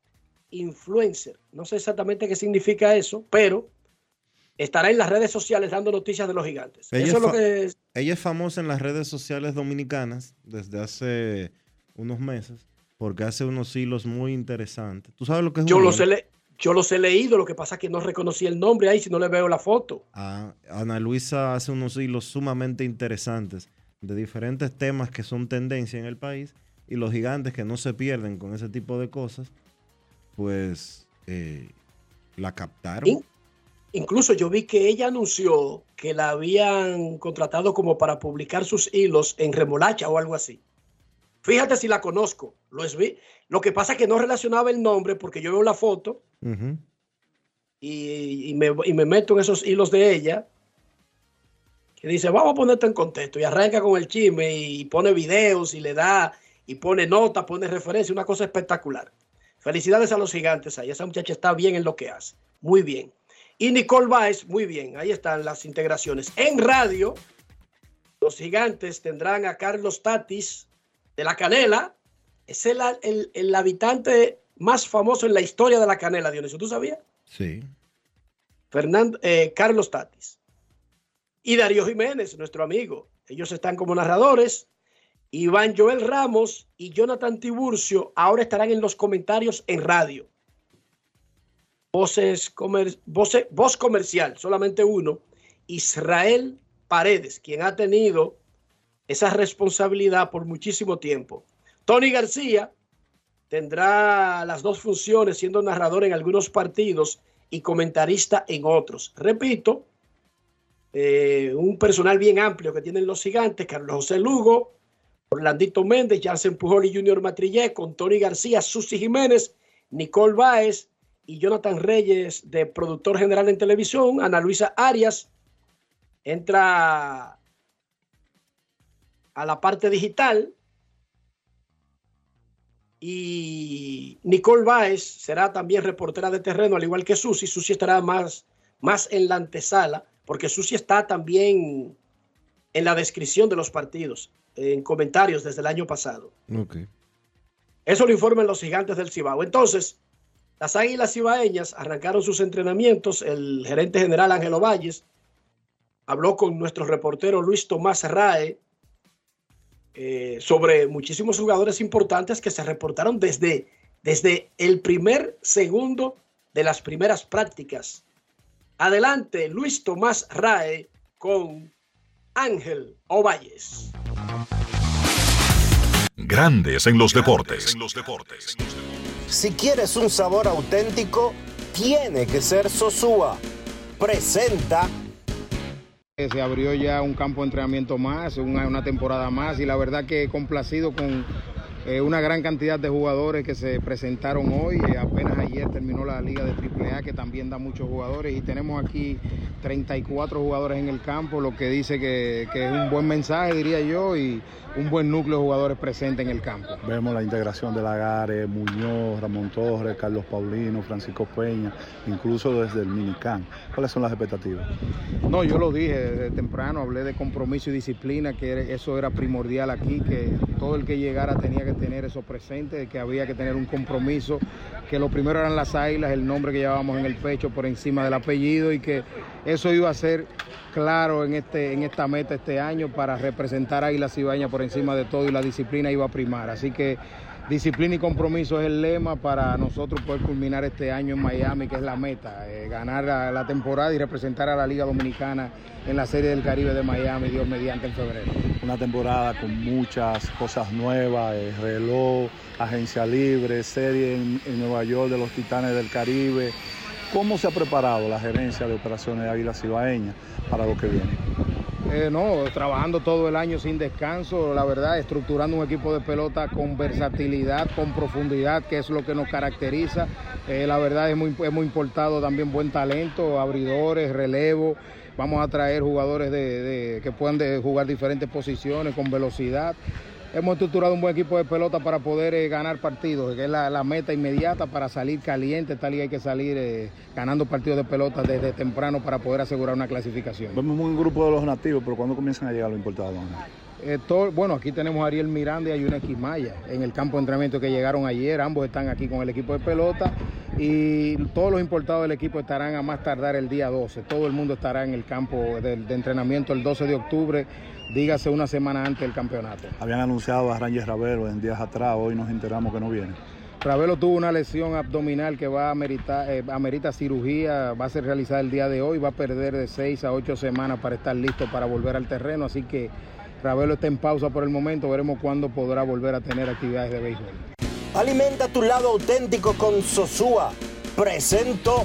influencer. No sé exactamente qué significa eso, pero estará en las redes sociales dando noticias de los gigantes. Ella, eso es, es lo que ella es famosa en las redes sociales dominicanas desde hace unos meses porque hace unos hilos muy interesantes. ¿Tú sabes lo que es yo los, he yo los he leído, lo que pasa es que no reconocí el nombre ahí si no le veo la foto. Ah, Ana Luisa hace unos hilos sumamente interesantes de diferentes temas que son tendencia en el país y los gigantes que no se pierden con ese tipo de cosas, pues eh, la captaron. In incluso yo vi que ella anunció que la habían contratado como para publicar sus hilos en remolacha o algo así. Fíjate si la conozco. Lo, es, lo que pasa es que no relacionaba el nombre porque yo veo la foto uh -huh. y, y, me, y, me, meto en esos hilos de ella que dice, vamos a ponerte en contexto y arranca con el chisme y pone videos y le da y pone notas, pone referencia, una cosa espectacular. Felicidades a los gigantes ahí. Esa muchacha está bien en lo que hace. Muy bien. Y Nicole Baez, muy bien. Ahí están las integraciones. En radio, los gigantes tendrán a Carlos Tatis, de la Canela. Es el, el, el, habitante más famoso en la historia de la Canela, Dionisio. ¿Tú sabías? Sí. Fernando, eh, Carlos Tatis. Y Darío Jiménez, nuestro amigo. Ellos están como narradores. Iván Joel Ramos y Jonathan Tiburcio ahora estarán en los comentarios en radio. Voces comer, voce, voz comercial, solamente uno. Israel Paredes, quien ha tenido esa responsabilidad por muchísimo tiempo. Tony García tendrá las dos funciones, siendo narrador en algunos partidos y comentarista en otros. Repito, eh, un personal bien amplio que tienen los gigantes, Carlos José Lugo, Orlandito Méndez, Jansen Pujol y Junior Matrillé, con Tony García, Susi Jiménez, Nicole Báez y Jonathan Reyes de productor general en televisión, Ana Luisa Arias, entra a la parte digital. Y Nicole Baez será también reportera de terreno, al igual que Susi. Susi estará más, más en la antesala, porque Susi está también en la descripción de los partidos, en comentarios desde el año pasado. Okay. Eso lo informan los gigantes del Cibao. Entonces, las águilas cibaeñas arrancaron sus entrenamientos. El gerente general Ángelo Valles habló con nuestro reportero Luis Tomás Rae eh, sobre muchísimos jugadores importantes que se reportaron desde, desde el primer segundo de las primeras prácticas. Adelante, Luis Tomás Rae con Ángel Ovalles. Grandes en los deportes. Si quieres un sabor auténtico, tiene que ser Sosúa. Presenta. Se abrió ya un campo de entrenamiento más, una, temporada más y la verdad que complacido con eh, una gran cantidad de jugadores que se presentaron hoy. Eh, apenas ayer terminó la liga de AAA que también da muchos jugadores y tenemos aquí 34 jugadores en el campo, lo que dice que, que es un buen mensaje, diría yo, y un buen núcleo de jugadores presentes en el campo. Vemos la integración de Lagares, Muñoz, Ramón Torres, Carlos Paulino, Francisco Peña, incluso desde el Minicán. ¿Cuáles son las expectativas? No, yo lo dije desde temprano, hablé de compromiso y disciplina, que eso era primordial aquí, que todo el que llegara tenía que tener eso presente, que había que tener un compromiso, que lo primero eran las águilas, el nombre que llevábamos en el pecho por encima del apellido y que eso iba a ser claro en, este, en esta meta este año para representar a Águilas Ibaña por encima de todo y la disciplina iba a primar. Así que disciplina y compromiso es el lema para nosotros poder culminar este año en Miami, que es la meta, eh, ganar la, temporada y representar a la Liga Dominicana en la Serie del Caribe de Miami, Dios mediante en febrero. Una temporada con muchas cosas nuevas, el reloj, agencia libre, serie en, Nueva York de los Titanes del Caribe. ¿Cómo se ha preparado la gerencia de operaciones de Águilas Ibaeñas para lo que viene? Eh, no, trabajando todo el año sin descanso, la verdad, estructurando un equipo de pelota con versatilidad, con profundidad, que es lo que nos caracteriza. Eh, la verdad, hemos, hemos importado también buen talento, abridores, relevo. Vamos a traer jugadores de, que puedan jugar diferentes posiciones con velocidad hemos estructurado un buen equipo de pelota para poder eh, ganar partidos, que es la, la, meta inmediata para salir caliente. Tal y hay que salir eh, ganando partidos de pelota desde temprano para poder asegurar una clasificación. Vemos un grupo de los nativos, pero ¿cuándo comienzan a llegar los importados? Eh, todo, bueno, aquí tenemos a Ariel Miranda y a Yuna en el campo de entrenamiento que llegaron ayer. Ambos están aquí con el equipo de pelota y todos los importados del equipo estarán a más tardar el día 12. Todo el mundo estará en el campo de, de entrenamiento el 12 de octubre dígase una semana antes del campeonato. Habían anunciado a Rangers Ravelo en días atrás, hoy nos enteramos que no viene. Ravelo tuvo una lesión abdominal que va a ameritar, eh, amerita cirugía, va a ser realizada el día de hoy, va a perder de seis a ocho semanas para estar listo para volver al terreno, así que Ravelo está en pausa por el momento, veremos cuándo podrá volver a tener actividades de béisbol. Alimenta tu lado auténtico con Sosúa. Presento.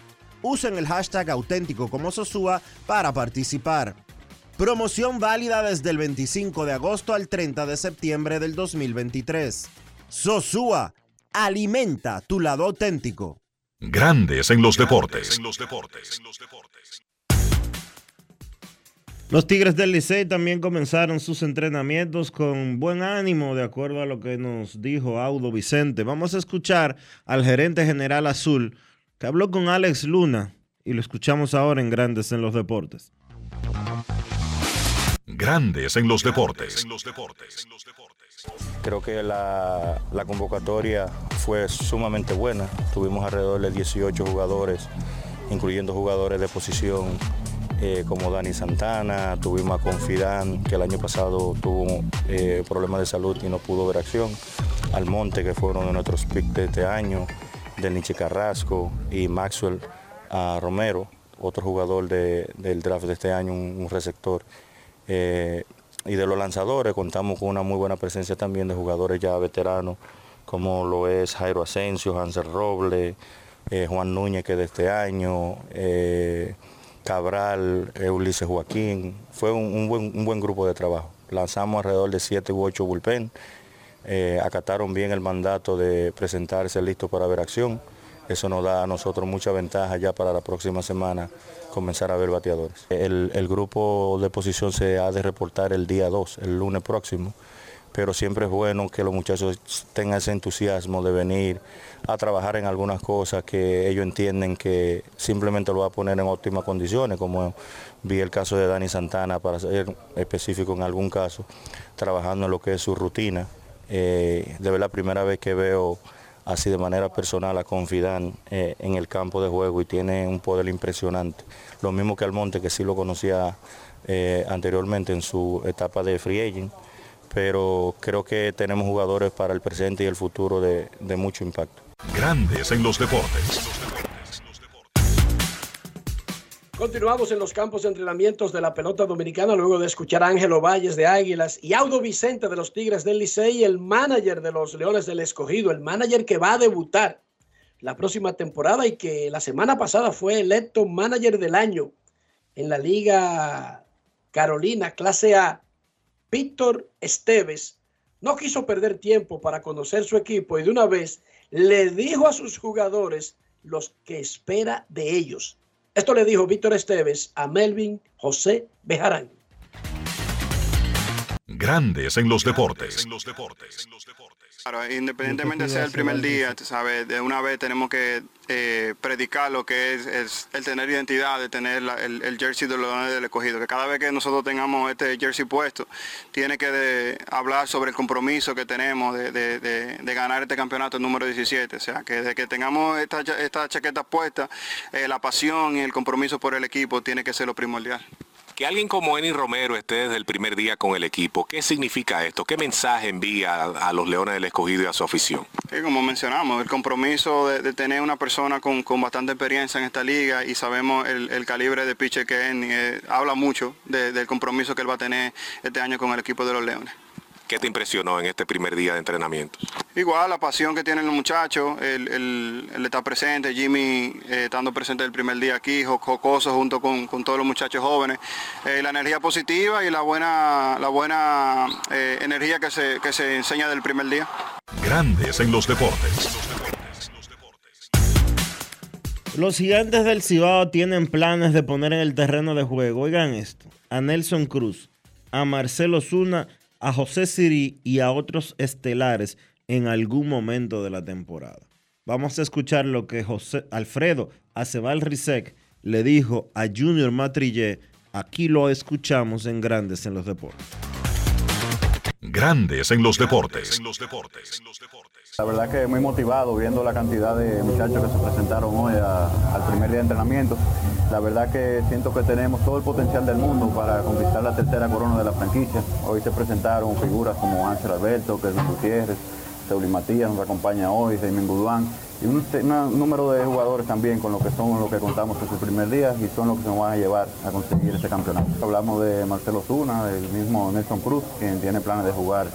usen el hashtag auténtico como Sosúa para participar. Promoción válida desde el 25 de agosto al 30 de septiembre del 2023. Sosúa, alimenta tu lado auténtico. Grandes en los deportes. Los Tigres del Licey también comenzaron sus entrenamientos con buen ánimo, de acuerdo a lo que nos dijo Audo Vicente. Vamos a escuchar al gerente general azul, que habló con Alex Luna y lo escuchamos ahora en Grandes en los Deportes. Grandes en los Deportes. Creo que la, la, convocatoria fue sumamente buena. Tuvimos alrededor de 18 jugadores, incluyendo jugadores de posición eh, como Dani Santana, tuvimos a Confidán, que el año pasado tuvo eh, problemas de salud y no pudo ver acción, Almonte, que fue uno de nuestros picks de este año, del Nietzsche Carrasco y Maxwell a Romero, otro jugador de, del draft de este año, un, receptor. Eh, y de los lanzadores contamos con una muy buena presencia también de jugadores ya veteranos, como lo es Jairo Asensio, Hansel Roble, eh, Juan Núñez que de este año, eh, Cabral, Ulises Joaquín. Fue un, buen, un buen grupo de trabajo. Lanzamos alrededor de 7 u 8 bullpen eh, acataron bien el mandato de presentarse listo para ver acción. Eso nos da a nosotros mucha ventaja ya para la próxima semana comenzar a ver bateadores. El, el grupo de posición se ha de reportar el día 2, el lunes próximo. pero siempre es bueno que los muchachos tengan ese entusiasmo de venir a trabajar en algunas cosas que ellos entienden que simplemente lo va a poner en óptimas condiciones, como vi el caso de Dani Santana, para ser específico en algún caso, trabajando en lo que es su rutina. Eh, de la primera vez que veo así de manera personal a Confidán eh, en el campo de juego y tiene un poder impresionante. Lo mismo que Almonte, que sí lo conocía eh, anteriormente en su etapa de free agent, pero creo que tenemos jugadores para el presente y el futuro de, de mucho impacto. Grandes en los deportes. Continuamos en los campos de entrenamientos de la pelota dominicana luego de escuchar a Ángelo Valles de Águilas y Audo Vicente de los Tigres del Licey, el manager de los Leones del Escogido, el manager que va a debutar la próxima temporada y que la semana pasada fue electo manager del año en la Liga Carolina, clase A. Víctor Esteves no quiso perder tiempo para conocer su equipo y de una vez le dijo a sus jugadores los que espera de ellos. Esto le dijo Víctor Esteves a Melvin José Bejarán. Grandes en los deportes. Claro, independientemente sea el primer día, ¿sabes? De una vez tenemos que eh, predicar lo que es, el tener identidad, de tener el, jersey de los del escogido. Que cada vez que nosotros tengamos este jersey puesto, tiene que hablar sobre el compromiso que tenemos de, ganar este campeonato número 17. O sea, que de que tengamos esta, esta chaqueta puesta, eh, la pasión y el compromiso por el equipo tiene que ser lo primordial. Que alguien como Eni Romero esté desde el primer día con el equipo, ¿qué significa esto? ¿Qué mensaje envía a, los Leones del Escogido y a su afición? como mencionamos, el compromiso de, tener una persona con, bastante experiencia en esta liga y sabemos el, calibre de pitcher que es, eh, habla mucho del compromiso que él va a tener este año con el equipo de los Leones. ¿Qué te impresionó en este primer día de entrenamiento? Igual, la pasión que tienen los muchachos, el, estar presente, Jimmy eh, estando presente el primer día aquí, jocoso junto con, todos los muchachos jóvenes, eh, la energía positiva y la buena, la buena eh, energía que se, que se enseña del primer día. Grandes en los deportes. Los gigantes del Cibao tienen planes de poner en el terreno de juego, oigan esto, a Nelson Cruz, a Marcelo Zuna, a José Siri y a otros estelares en algún momento de la temporada. Vamos a escuchar lo que José Alfredo Acebal Rizek le dijo a Junior Matrillé. Aquí lo escuchamos en Grandes en los Deportes. Grandes en los deportes. La verdad que muy motivado viendo la cantidad de muchachos que se presentaron hoy al primer día de entrenamiento. La verdad que siento que tenemos todo el potencial del mundo para conquistar la tercera corona de la franquicia. Hoy se presentaron figuras como Ángel Alberto, Pedro Gutiérrez, Teuli Matías nos acompaña hoy, Damien Guduán y un, número de jugadores también con lo que son lo que contamos en su primer día y son los que nos van a llevar a conseguir ese campeonato. Hablamos de Marcelo Zuna, del mismo Nelson Cruz, quien tiene planes de jugar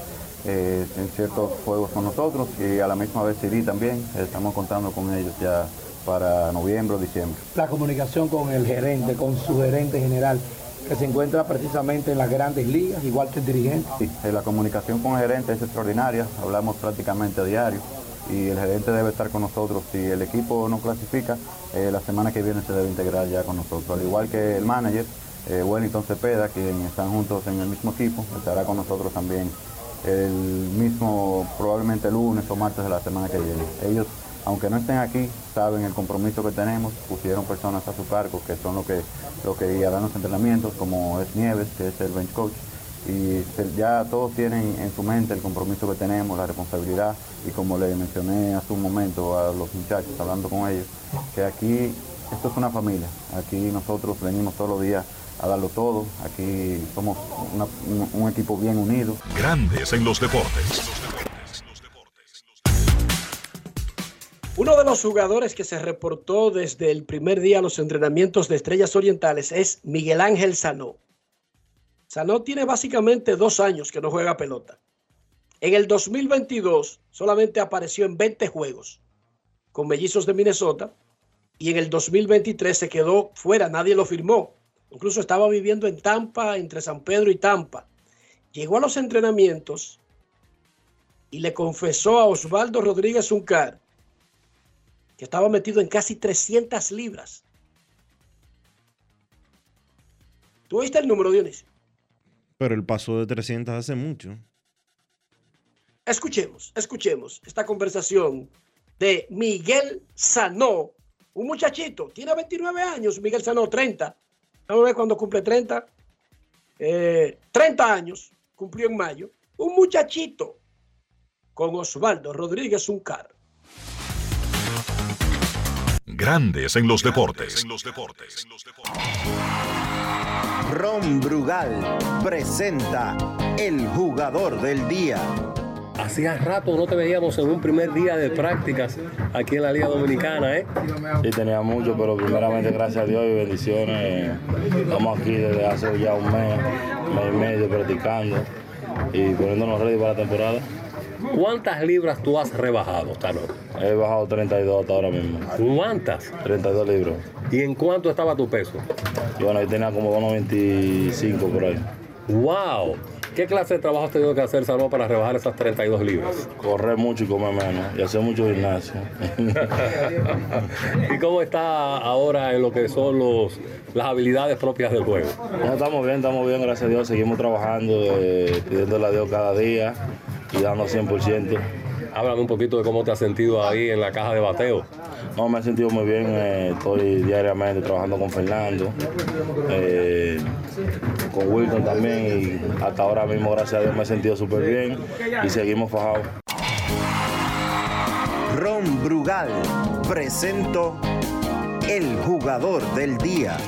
eh, en ciertos juegos con nosotros y a la misma vez Siri también, estamos contando con ellos ya para noviembre o diciembre. La comunicación con el gerente, con su gerente general, que se encuentra precisamente en las grandes ligas, igual que el dirigente. Sí, eh, la comunicación con el gerente es extraordinaria, hablamos prácticamente a diario y el gerente debe estar con nosotros. Si el equipo no clasifica, eh, la semana que viene se debe integrar ya con nosotros. Al igual que el manager, eh, Wellington Cepeda, quien están juntos en el mismo equipo, estará con nosotros también el mismo, probablemente el lunes o martes de la semana que viene. Ellos aunque no estén aquí, saben el compromiso que tenemos, pusieron personas a su cargo que son los que, lo que los entrenamientos, como es Nieves, que es el bench coach, y ya todos tienen en su mente el compromiso que tenemos, la responsabilidad, y como le mencioné hace un momento a los muchachos, hablando con ellos, que aquí esto es una familia, aquí nosotros venimos todos los días a darlo todo, aquí somos un equipo bien unido. Grandes en los deportes. Uno de los jugadores que se reportó desde el primer día a los entrenamientos de Estrellas Orientales es Miguel Ángel Sanó. Sanó tiene básicamente dos años que no juega pelota. En el 2022 solamente apareció en 20 juegos con Mellizos de Minnesota y en el 2023 se quedó fuera, nadie lo firmó. Incluso estaba viviendo en Tampa, entre San Pedro y Tampa. Llegó a los entrenamientos y le confesó a Osvaldo Rodríguez Uncar que estaba metido en casi 300 libras. ¿Tú viste el número, Dionisio? Pero él pasó de 300 hace mucho. Escuchemos, escuchemos esta conversación de Miguel Sanó, un muchachito, tiene 29 años, Miguel Sanó, 30. Vamos a ver cuando cumple 30. 30 eh, años, cumplió en mayo. Un muchachito con Osvaldo Rodríguez Uncar. Grandes en los deportes. Ron Brugal presenta el jugador del día. Hacía rato no te veíamos en un primer día de prácticas aquí en la Liga Dominicana, ¿eh? Sí, tenía mucho, pero primeramente gracias a Dios y bendiciones. Estamos aquí desde hace ya un mes, mes y medio practicando y poniéndonos ready para la temporada. ¿Cuántas libras tú has rebajado, Tano? He bajado 32 hasta ahora mismo. ¿Cuántas? 32 libras. ¿Y en cuánto estaba tu peso? Yo bueno, ahí tenía como 1.25 por ahí. ¡Wow! ¿Qué clase de trabajo has tenido que hacer, Salmo, para rebajar esas 32 libras? Correr mucho y comer menos, y hacer mucho gimnasio. [laughs] ¿Y cómo está ahora en lo que son los, las habilidades propias del juego? estamos bien, estamos bien, gracias a Dios. Seguimos trabajando, eh, pidiéndole a Dios cada día y dando 100%. Háblame un poquito de cómo te has sentido ahí en la caja de bateo. No, me he sentido muy bien. Eh, estoy diariamente trabajando con Fernando, eh, con Wilton también. Y hasta ahora mismo, gracias a Dios, me he sentido súper bien y seguimos fajados. Ron Brugal presento el jugador del día.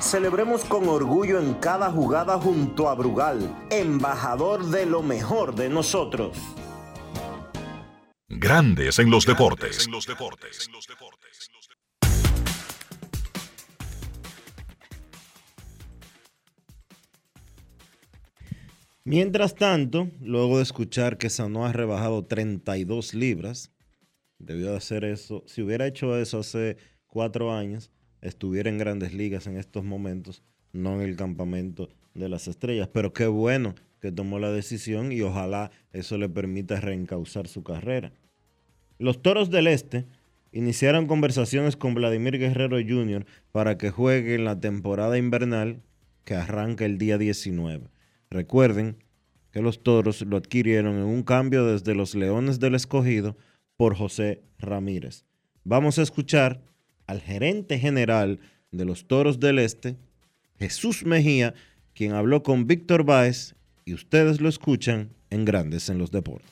Celebremos con orgullo en cada jugada junto a Brugal, embajador de lo mejor de nosotros. Grandes en los deportes. Mientras tanto, luego de escuchar que Sanó ha rebajado 32 libras, debió de hacer eso. Si hubiera hecho eso hace cuatro años, estuviera en grandes ligas en estos momentos, no en el campamento de las estrellas. Pero qué bueno que tomó la decisión y ojalá eso le permita reencauzar su carrera. Los Toros del Este iniciaron conversaciones con Vladimir Guerrero Jr. para que juegue en la temporada invernal que arranca el día 19. Recuerden que los Toros lo adquirieron en un cambio desde los Leones del Escogido por José Ramírez. Vamos a escuchar al gerente general de los Toros del Este, Jesús Mejía, quien habló con Víctor Báez y ustedes lo escuchan en Grandes en los Deportes.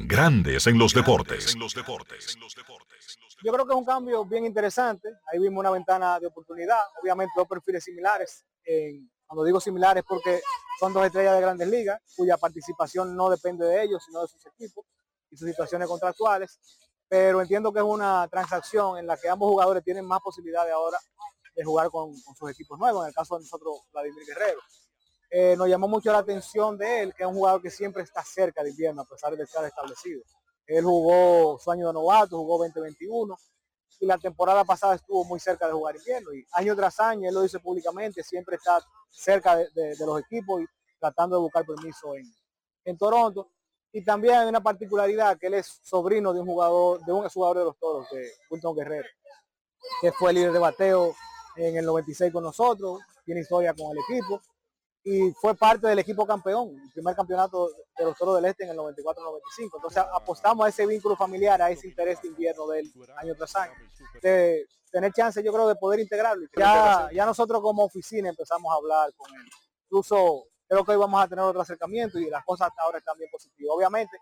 Grandes en los deportes. Yo creo que es un cambio bien interesante. Ahí vimos una ventana de oportunidad. Obviamente dos perfiles similares. cuando digo similares porque son dos estrellas de grandes ligas cuya participación no depende de ellos, sino de sus equipos y sus situaciones contractuales. Pero entiendo que es una transacción en la que ambos jugadores tienen más posibilidades ahora de jugar con, con sus equipos nuevos. En el caso de nosotros, Vladimir Guerrero. Eh, nos llamó mucho la atención de él, que es un jugador que siempre está cerca de invierno, a pesar de estar establecido. Él jugó su año de novato, jugó 2021 y la temporada pasada estuvo muy cerca de jugar invierno. Y año tras año, él lo dice públicamente, siempre está cerca de, los equipos y tratando de buscar permiso en, Toronto. Y también hay una particularidad que él es sobrino de un jugador, de un jugador de los toros, de Wilton Guerrero, que fue líder de bateo en el 96 con nosotros, tiene historia con el equipo y fue parte del equipo campeón, el primer campeonato de los Toros del Este en el 94-95. Entonces apostamos a ese vínculo familiar, a ese interés de invierno del año tras año, de tener chance yo creo de poder integrarlo. Ya, nosotros como oficina empezamos a hablar con él. Incluso creo que hoy vamos a tener otro acercamiento y las cosas ahora están bien positivas. Obviamente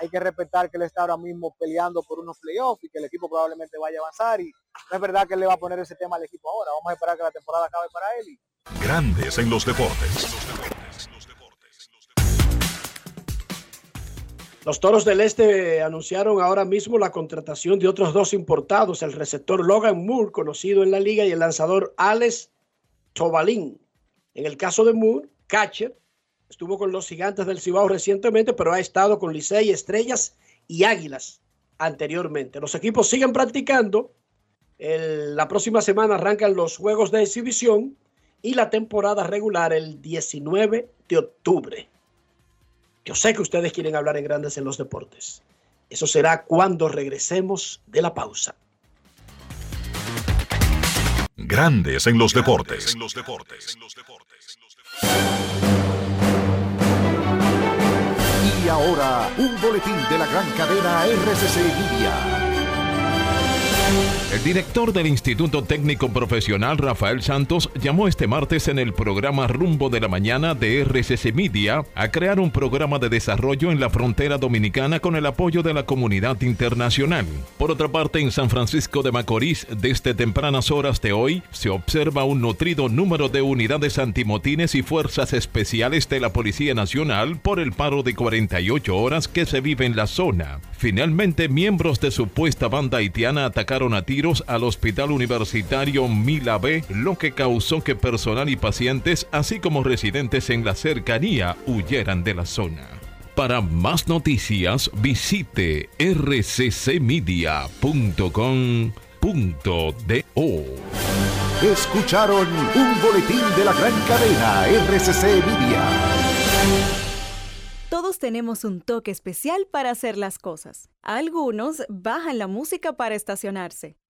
hay que respetar que él está ahora mismo peleando por unos playoffs y que el equipo probablemente vaya a avanzar y no es verdad que él le va a poner ese tema al equipo ahora. Vamos a esperar que la temporada acabe para él y Grandes en los deportes. Los Toros del Este anunciaron ahora mismo la contratación de otros dos importados, el receptor Logan Moore, conocido en la liga, y el lanzador Alex Tobalín. En el caso de Moore, catcher, estuvo con los gigantes del Cibao recientemente, pero ha estado con Licey, Estrellas y Águilas anteriormente. Los equipos siguen practicando. la próxima semana arrancan los juegos de exhibición y la temporada regular el 19 de octubre. Yo sé que ustedes quieren hablar en grandes en los deportes. Eso será cuando regresemos de la pausa. Grandes en los deportes. Y ahora, un boletín de la gran cadena RCC Media. El director del Instituto Técnico Profesional Rafael Santos llamó este martes en el programa Rumbo de la Mañana de RCC Media a crear un programa de desarrollo en la frontera dominicana con el apoyo de la comunidad internacional. Por otra parte, en San Francisco de Macorís, desde tempranas horas de hoy, se observa un nutrido número de unidades antimotines y fuerzas especiales de la Policía Nacional por el paro de 48 horas que se vive en la zona. Finalmente, miembros de supuesta banda haitiana atacaron a tiros al Hospital Universitario Mila B, lo que causó que personal y pacientes, así como residentes en la cercanía, huyeran de la zona. Para más noticias, visite rccmedia.com.do. Escucharon un boletín de la gran cadena RCC Media. Todos tenemos un toque especial para hacer las cosas. Algunos bajan la música para estacionarse.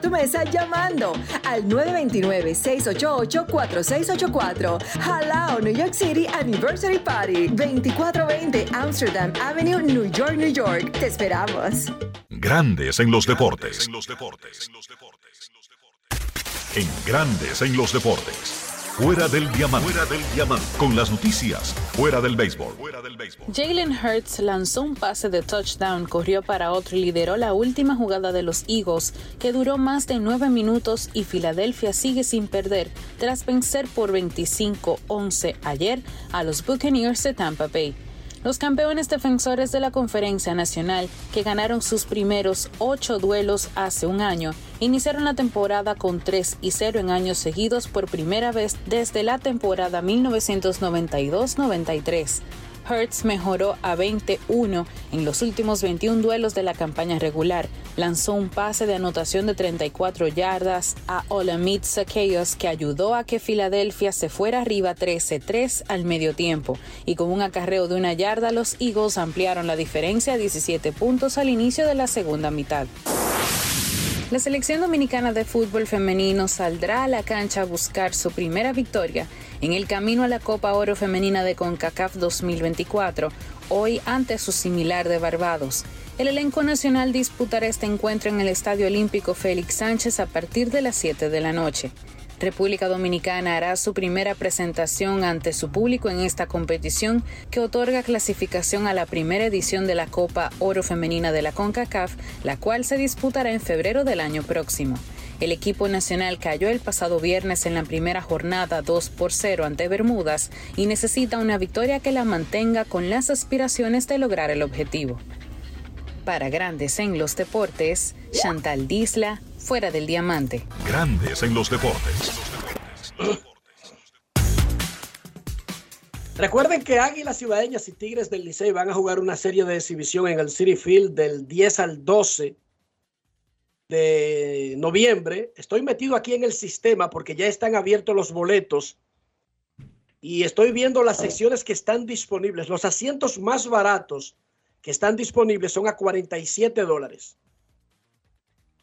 tu mesa llamando al 929-688-4684. Hello, New York City Anniversary Party, 2420 Amsterdam Avenue, New York, New York. Te esperamos. Grandes en los deportes. En Grandes en los deportes. Fuera del diamante. Fuera del diamante. Con las noticias. Fuera del béisbol. Jalen Hurts lanzó un pase de touchdown, corrió para otro y lideró la última jugada de los Eagles, que duró más de nueve minutos y Filadelfia sigue sin perder tras vencer por 25-11 ayer a los Buccaneers de Tampa Bay. Los campeones defensores de la Conferencia Nacional, que ganaron sus primeros ocho duelos hace un año, iniciaron la temporada con 3 y 0 en años seguidos por primera vez desde la temporada 1992-93. Hertz mejoró a 21 en los últimos 21 duelos de la campaña regular. Lanzó un pase de anotación de 34 yardas a Olamide Zaccheaus que ayudó a que Filadelfia se fuera arriba 13-3 al medio tiempo. Y con un acarreo de una yarda, los Eagles ampliaron la diferencia a 17 puntos al inicio de la segunda mitad. La selección dominicana de fútbol femenino saldrá a la cancha a buscar su primera victoria en el camino a la Copa Oro Femenina de CONCACAF 2024, hoy ante su similar de Barbados. El elenco nacional disputará este encuentro en el Estadio Olímpico Félix Sánchez a partir de las 7 de la noche. República Dominicana hará su primera presentación ante su público en esta competición que otorga clasificación a la primera edición de la Copa Oro Femenina de la CONCACAF, la cual se disputará en febrero del año próximo. El equipo nacional cayó el pasado viernes en la primera jornada 2 por 0 ante Bermudas y necesita una victoria que la mantenga con las aspiraciones de lograr el objetivo. Para Grandes en los Deportes, Chantal Disla, fuera del diamante. Grandes en los deportes. Recuerden que Águilas Ciudadeñas y Tigres del Licey van a jugar una serie de exhibición en el City Field del 10 al 12 de noviembre. Estoy metido aquí en el sistema porque ya están abiertos los boletos y estoy viendo las secciones que están disponibles. Los asientos más baratos que están disponibles son a 47 dólares.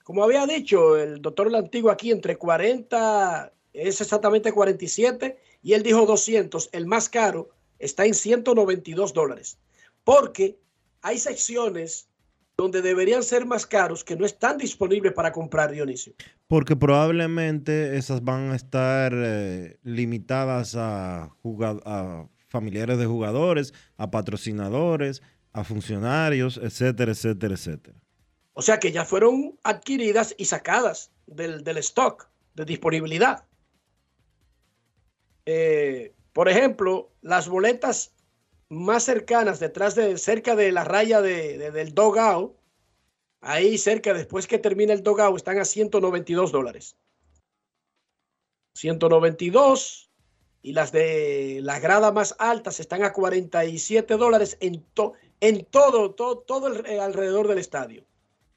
Como había dicho el doctor Lantigo aquí, entre 40, es exactamente 47, y él dijo 200, el más caro está en 192 dólares. Porque hay secciones donde deberían ser más caros que no están disponibles para comprar, Dionisio. Porque probablemente esas van a estar eh, limitadas a, a familiares de jugadores, a patrocinadores, a funcionarios, etcétera, etcétera, etcétera. O sea que ya fueron adquiridas y sacadas del, stock de disponibilidad. Eh, por ejemplo, las boletas más cercanas, detrás de, cerca de la raya de, del Dogao, ahí cerca, después que termina el Dogao, están a 192 dólares. 192 y las de la grada más altas están a 47 dólares en, en todo, todo, todo el, alrededor del estadio.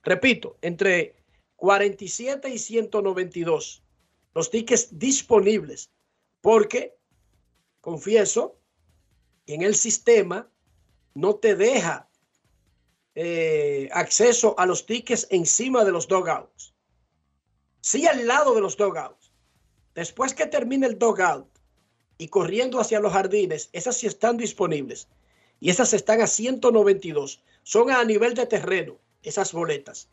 Repito, entre 47 y 192 los tickets disponibles, porque confieso que en el sistema no te deja eh, acceso a los tickets encima de los dogouts. Sí al lado de los dogouts. Después que termine el dogout y corriendo hacia los jardines, esas sí están disponibles. Y esas están a 192. Son a nivel de terreno esas boletas.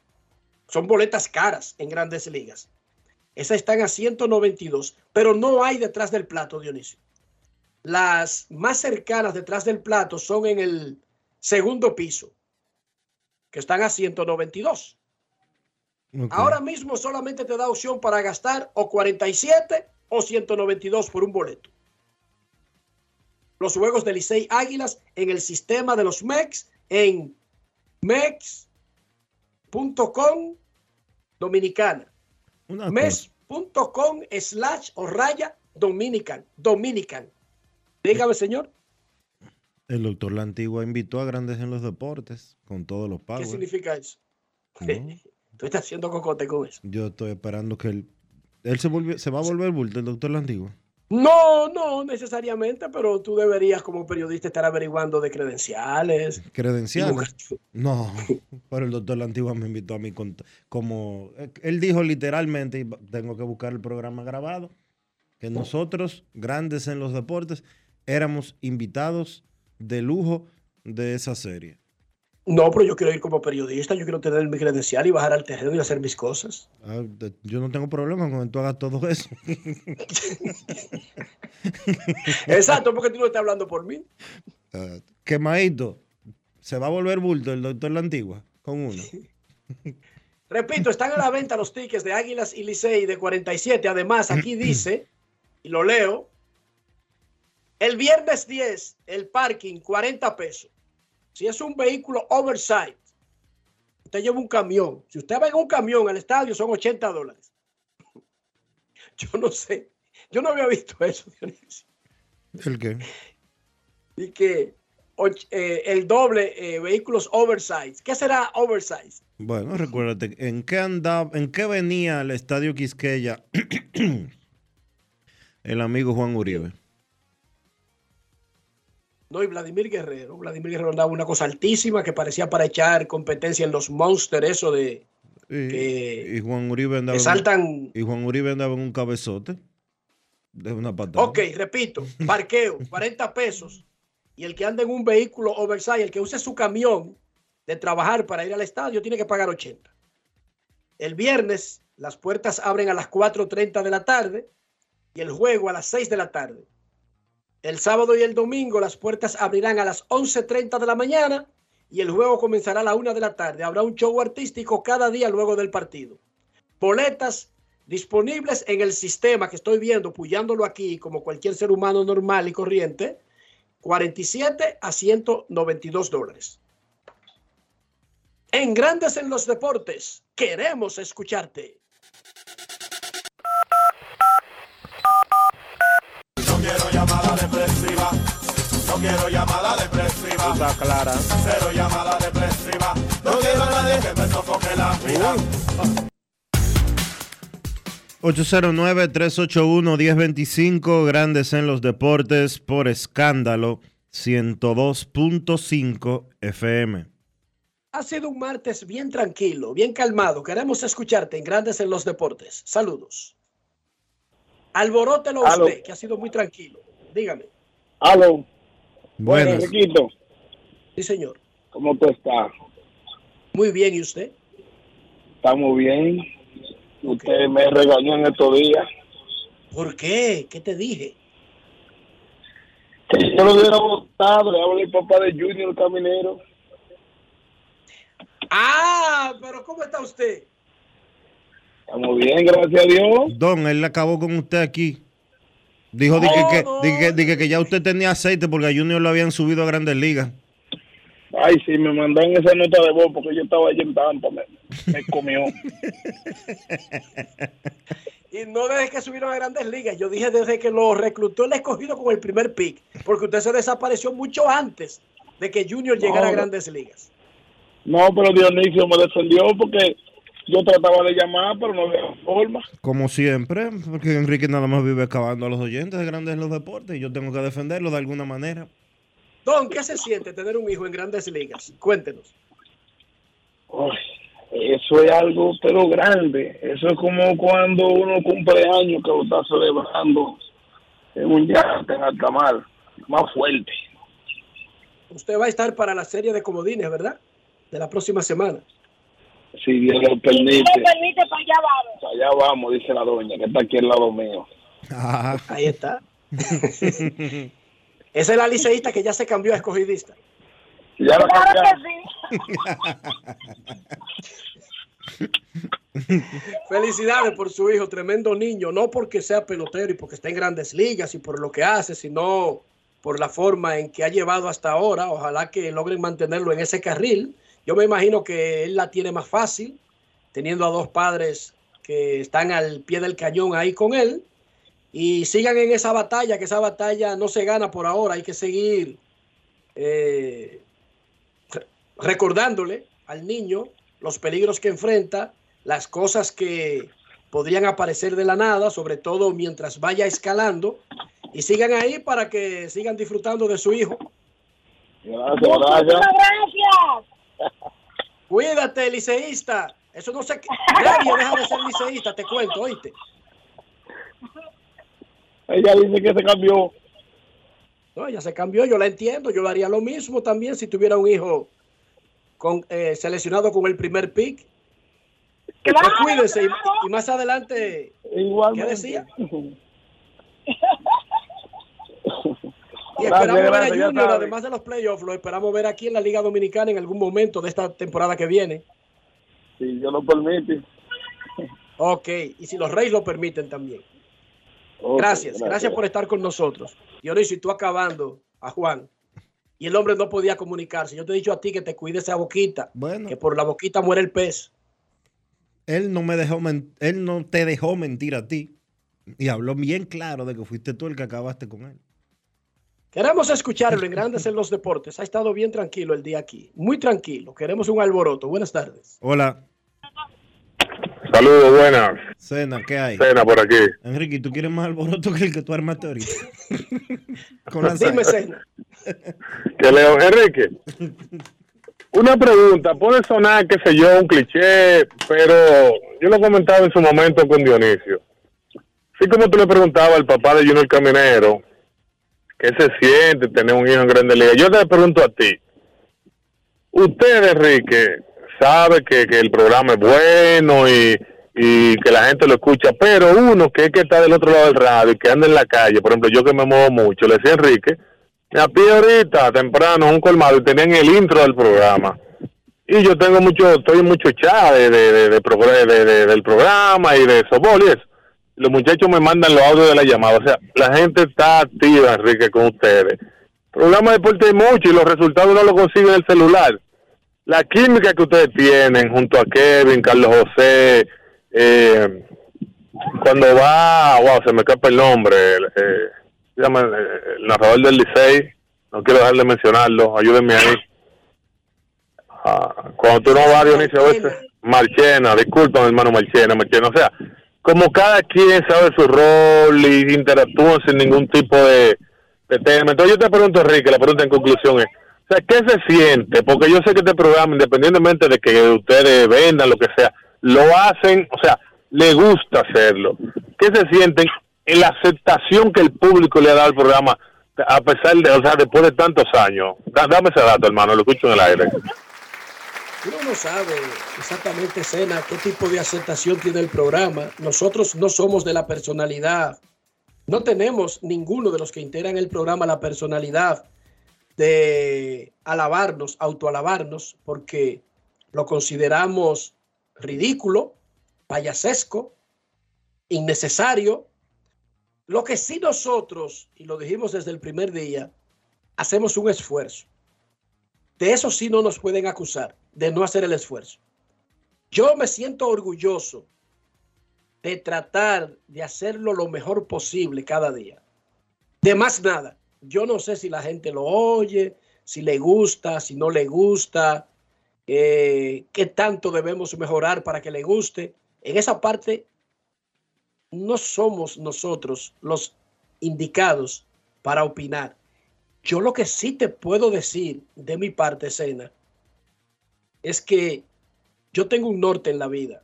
Son boletas caras en grandes ligas. Esas están a 192, pero no hay detrás del plato, Dionisio. Las más cercanas detrás del plato son en el segundo piso, que están a 192. Ahora mismo solamente te da opción para gastar o 47 o 192 por un boleto. Los juegos de Licey Águilas en el sistema de los MEX en MEX .com dominicana. Mes.com slash o raya dominican. Dominican. Dígame, señor. El doctor La Antigua invitó a grandes en los deportes con todos los pagos. ¿Qué significa eso? [laughs] Tú estás haciendo cocote con eso. Yo estoy esperando que él, él se, se va a volver bulto, el doctor La Antigua. No, no necesariamente, pero tú deberías como periodista estar averiguando de credenciales. ¿Credenciales? No, pero el doctor Lantigua me invitó a mí como... Él dijo literalmente, y tengo que buscar el programa grabado, que nosotros, grandes en los deportes, éramos invitados de lujo de esa serie. No, pero yo quiero ir como periodista, yo quiero tener mi credencial y bajar al terreno y hacer mis cosas. Ah, yo no tengo problema con que tú hagas todo eso. [laughs] Exacto, porque tú no estás hablando por mí. Uh, quemadito, se va a volver bulto el doctor La Antigua con uno. [laughs] Repito, están a la venta los tickets de Águilas y Licey de 47. Además, aquí [clears throat] dice, y lo leo, el viernes 10, el parking, 40 pesos. Si es un vehículo oversight, usted lleva un camión. Si usted va en un camión al estadio, son 80 dólares. [laughs] Yo no sé. Yo no había visto eso, Dionisio. ¿El qué? Y que eh, el doble eh, vehículos oversize. ¿Qué será oversize? Bueno, recuérdate, ¿en qué andaba, en qué venía el estadio Quisqueya [clears throat] el amigo Juan Uribe? No, y Vladimir Guerrero. Vladimir Guerrero andaba una cosa altísima que parecía para echar competencia en los monsters, eso de. y Juan Uribe andaba. saltan. y Juan Uribe andaba en un cabezote. De una patada. Ok, repito, parqueo, 40 pesos. Y el que anda en un vehículo oversize, el que use su camión de trabajar para ir al estadio, tiene que pagar 80. El viernes, las puertas abren a las 4.30 de la tarde y el juego a las 6 de la tarde. El sábado y el domingo las puertas abrirán a las 11.30 de la mañana y el juego comenzará a la 1 de la tarde. Habrá un show artístico cada día luego del partido. Boletas disponibles en el sistema que estoy viendo, puyándolo aquí como cualquier ser humano normal y corriente, 47 a 192 dólares. En Grandes en los Deportes, queremos escucharte. Quiero llamada depresiva. Está clara. Cero llamada depresiva. No quiero a nadie que me sofoque la vida. 809-381-1025, grandes en los deportes por escándalo 102.5 FM. Ha sido un martes bien tranquilo, bien calmado. Queremos escucharte en Grandes en los Deportes. Saludos. Alborótelo Aló. usted, que ha sido muy tranquilo. Dígame. Aló. Buenas. Enriquito, Sí, señor. ¿cómo tú estás? Muy bien, ¿y usted? Estamos bien. Usted me regañó en estos días. ¿Por qué? ¿Qué te dije? Que yo lo hubiera votado. Le hablo al papá de Junior Caminero. Ah, pero ¿cómo está usted? Estamos bien, gracias a Dios. Don, él acabó con usted aquí. Dijo di que, que, que- di que- que ya usted tenía aceite porque a Junior lo habían subido a Grandes Ligas. Ay, sí, me mandaron esa nota de voz porque yo estaba allí en Tampa. Me, me comió. [laughs] Y no desde que subieron a grandes ligas, yo dije desde que lo reclutó el escogido con el primer pick, porque usted se desapareció mucho antes de que Junior llegara a grandes ligas. No, pero Dionisio me defendió porque yo trataba de llamar, pero no había forma. Como siempre, porque Enrique nada más vive acabando a los oyentes de Grandes en los Deportes y yo tengo que defenderlo de alguna manera. Don, ¿qué se siente tener un hijo en grandes ligas? Cuéntenos. Ay, eso es algo, pero grande. Eso es como cuando uno cumple años que lo está celebrando en un yate en alta mar, más fuerte. Usted va a estar para la serie de comodines, ¿verdad? De la próxima semana. Si Dios lo permite. permite, para allá vamos. Allá vamos, dice la doña, que está aquí al lado mío. Ahí está. [laughs] Esa es la liceísta que ya se cambió a escogidista. Ya la [laughs] Felicidades por su hijo, tremendo niño, no porque sea pelotero y porque está en grandes ligas y por lo que hace, sino por la forma en que ha llevado hasta ahora. Ojalá que logren mantenerlo en ese carril. Yo me imagino que él la tiene más fácil, teniendo a dos padres que están al pie del cañón ahí con él. Y sigan en esa batalla, que esa batalla no se gana por ahora, hay que seguir eh, re- recordándole al niño los peligros que enfrenta, las cosas que podrían aparecer de la nada, sobre todo mientras vaya escalando, y sigan ahí para que sigan disfrutando de su hijo. Gracias, gracias. Cuídate, liceísta. Eso no se... Nadie deja de ser liceísta, te cuento, oíste. Ella dice que se cambió. No, ella se cambió, yo la entiendo. Yo lo haría lo mismo también si tuviera un hijo con, eh, seleccionado con el primer pick. Pues cuídese y, y más adelante, ¿qué decía? [laughs] Y Gracias, esperamos ver a gracias, Junior, además de los playoffs, lo esperamos ver aquí en la Liga Dominicana en algún momento de esta temporada que viene. Si Dios lo permite. Ok, y si los Reyes lo permiten también. Gracias, gracias. gracias por estar con nosotros. Dionisio, y tú acabando a Juan. Y el hombre no podía comunicarse. Yo te he dicho a ti que te cuides esa boquita. Que por la boquita muere el pez. Él no me dejó, él no te dejó mentir a ti y habló bien claro de que fuiste tú el que acabaste con él. Queremos escucharlo en Grandes en los Deportes. Ha estado bien tranquilo el día aquí. Muy tranquilo. Queremos un alboroto. Buenas tardes. Hola, Saludos, buenas. Cena, ¿qué hay? Cena por aquí. Enrique, ¿tú quieres más alboroto que el que tú armaste ahorita? [laughs] Con la Dime, cena. Que Leo Enrique. Una pregunta, puede sonar, qué sé yo, un cliché, pero yo lo comentaba en su momento con Dionisio. Así como tú le preguntabas al papá de Junior Caminero, ¿qué se siente tener un hijo en Grande Liga? Yo te pregunto a ti, usted, Enrique, sabe que, que el programa es bueno y, y que la gente lo escucha, pero uno que es que está del otro lado del radio y que anda en la calle, por ejemplo, yo que me muevo mucho, le decía Enrique, me pie ahorita, temprano, un colmado y tenían el intro del programa. Y yo tengo mucho, estoy mucho chat de, de, de- de del programa y de softball y eso. Los muchachos me mandan los audios de la llamada. O sea, la gente está activa, Enrique, con ustedes. Programa de deporte hay mucho y los resultados no los consiguen en el celular. La química que ustedes tienen junto a Kevin, Carlos José, eh, cuando va, wow, se me escapa el nombre, eh, se llama el, el narrador del Licey, no quiero dejar de mencionarlo, ayúdenme ahí. Ah, cuando tú no vas, Dionisio, a veces, Marchena, disculpa, hermano Marchena, Marchena, o sea, como cada quien sabe su rol y interactúan sin ningún tipo de, de tema. Entonces yo te pregunto, Enrique, la pregunta en conclusión es, O sea, ¿qué se siente? Porque yo sé que este programa, independientemente de que ustedes vendan, lo que sea, lo hacen, o sea, le gusta hacerlo. ¿Qué se sienten en la aceptación que el público le ha dado al programa, a pesar de, o sea, después de tantos años? Da- dame ese dato, hermano, lo escucho en el aire. Uno no sabe exactamente, Sena, qué tipo de aceptación tiene el programa. Nosotros no somos de la personalidad. No tenemos ninguno de los que integran el programa la personalidad de alabarnos, autoalabarnos, porque lo consideramos ridículo, payasesco, innecesario. Lo que sí nosotros, y lo dijimos desde el primer día, hacemos un esfuerzo. De eso sí no nos pueden acusar, de no hacer el esfuerzo. Yo me siento orgulloso de tratar de hacerlo lo mejor posible cada día. De más nada. Yo no sé si la gente lo oye, si le gusta, si no le gusta, eh, qué tanto debemos mejorar para que le guste. En esa parte no somos nosotros los indicados para opinar. Yo lo que sí te puedo decir de mi parte, Sena, es que yo tengo un norte en la vida.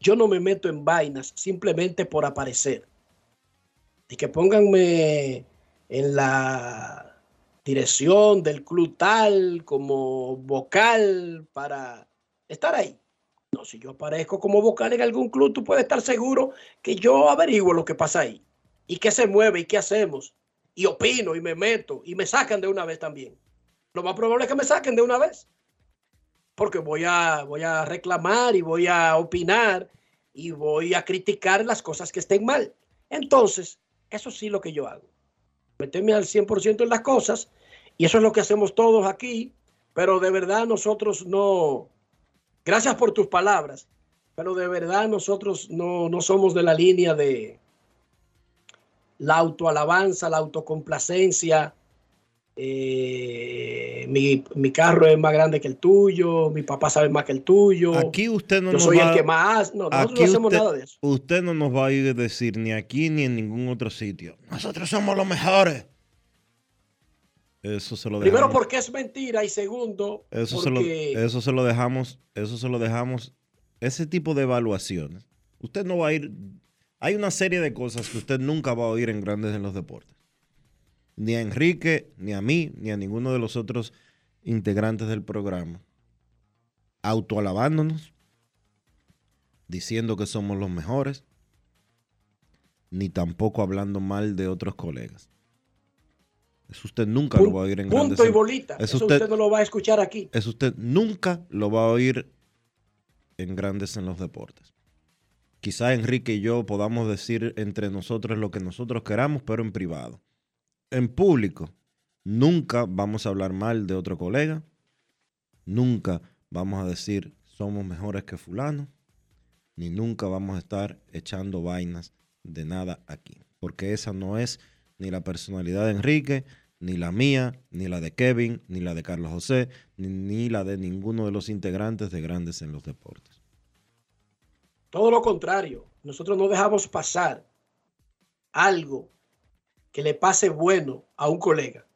Yo no me meto en vainas simplemente por aparecer. Y que pónganme en la dirección del club tal como vocal para estar ahí. No, si yo aparezco como vocal en algún club, tú puedes estar seguro que yo averiguo lo que pasa ahí. Y qué se mueve y qué hacemos. Y opino y me meto y me sacan de una vez también. Lo más probable es que me saquen de una vez. Porque voy a, voy a reclamar y voy a opinar y voy a criticar las cosas que estén mal. Entonces, eso sí lo que yo hago. Meterme al 100% en las cosas y eso es lo que hacemos todos aquí. Pero de verdad nosotros no, gracias por tus palabras, pero de verdad nosotros no, no somos de la línea de la autoalabanza, la autocomplacencia. Eh, mi, mi carro es más grande que el tuyo, mi papá sabe más que el tuyo. Aquí usted no yo nos soy va el que más. No, nosotros no hacemos usted, nada de eso. Usted no nos va a ir a decir ni aquí ni en ningún otro sitio. Nosotros somos los mejores. Eso se lo Primero dejamos. porque es mentira y segundo Eso se, lo, porque eso se lo dejamos, eso se lo dejamos, ese tipo de evaluaciones. Usted no va a ir, hay una serie de cosas que usted nunca va a oír en Grandes en los Deportes. Ni a Enrique, ni a mí, ni a ninguno de los otros integrantes del programa. Autoalabándonos, diciendo que somos los mejores, ni tampoco hablando mal de otros colegas. Eso usted nunca lo va a oír en Grandes punto y bolita. Eso Eso usted- usted no lo va a escuchar aquí. eso usted nunca lo va a oír en Grandes en los Deportes. Quizá Enrique y yo podamos decir entre nosotros lo que nosotros queramos, pero en privado. En público, nunca vamos a hablar mal de otro colega. Nunca vamos a decir somos mejores que fulano. Ni nunca vamos a estar echando vainas de nada aquí. Porque esa no es ni la personalidad de Enrique, ni la mía, ni la de Kevin, ni la de Carlos José, ni, ni la de ninguno de los integrantes de Grandes en los Deportes. Todo lo contrario. Nosotros no dejamos pasar algo que le pase bueno a un colega.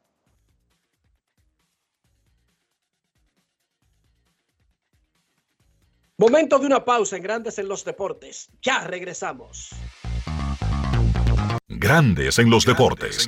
Momento de una pausa en Grandes en los Deportes. Ya regresamos. Grandes en los deportes.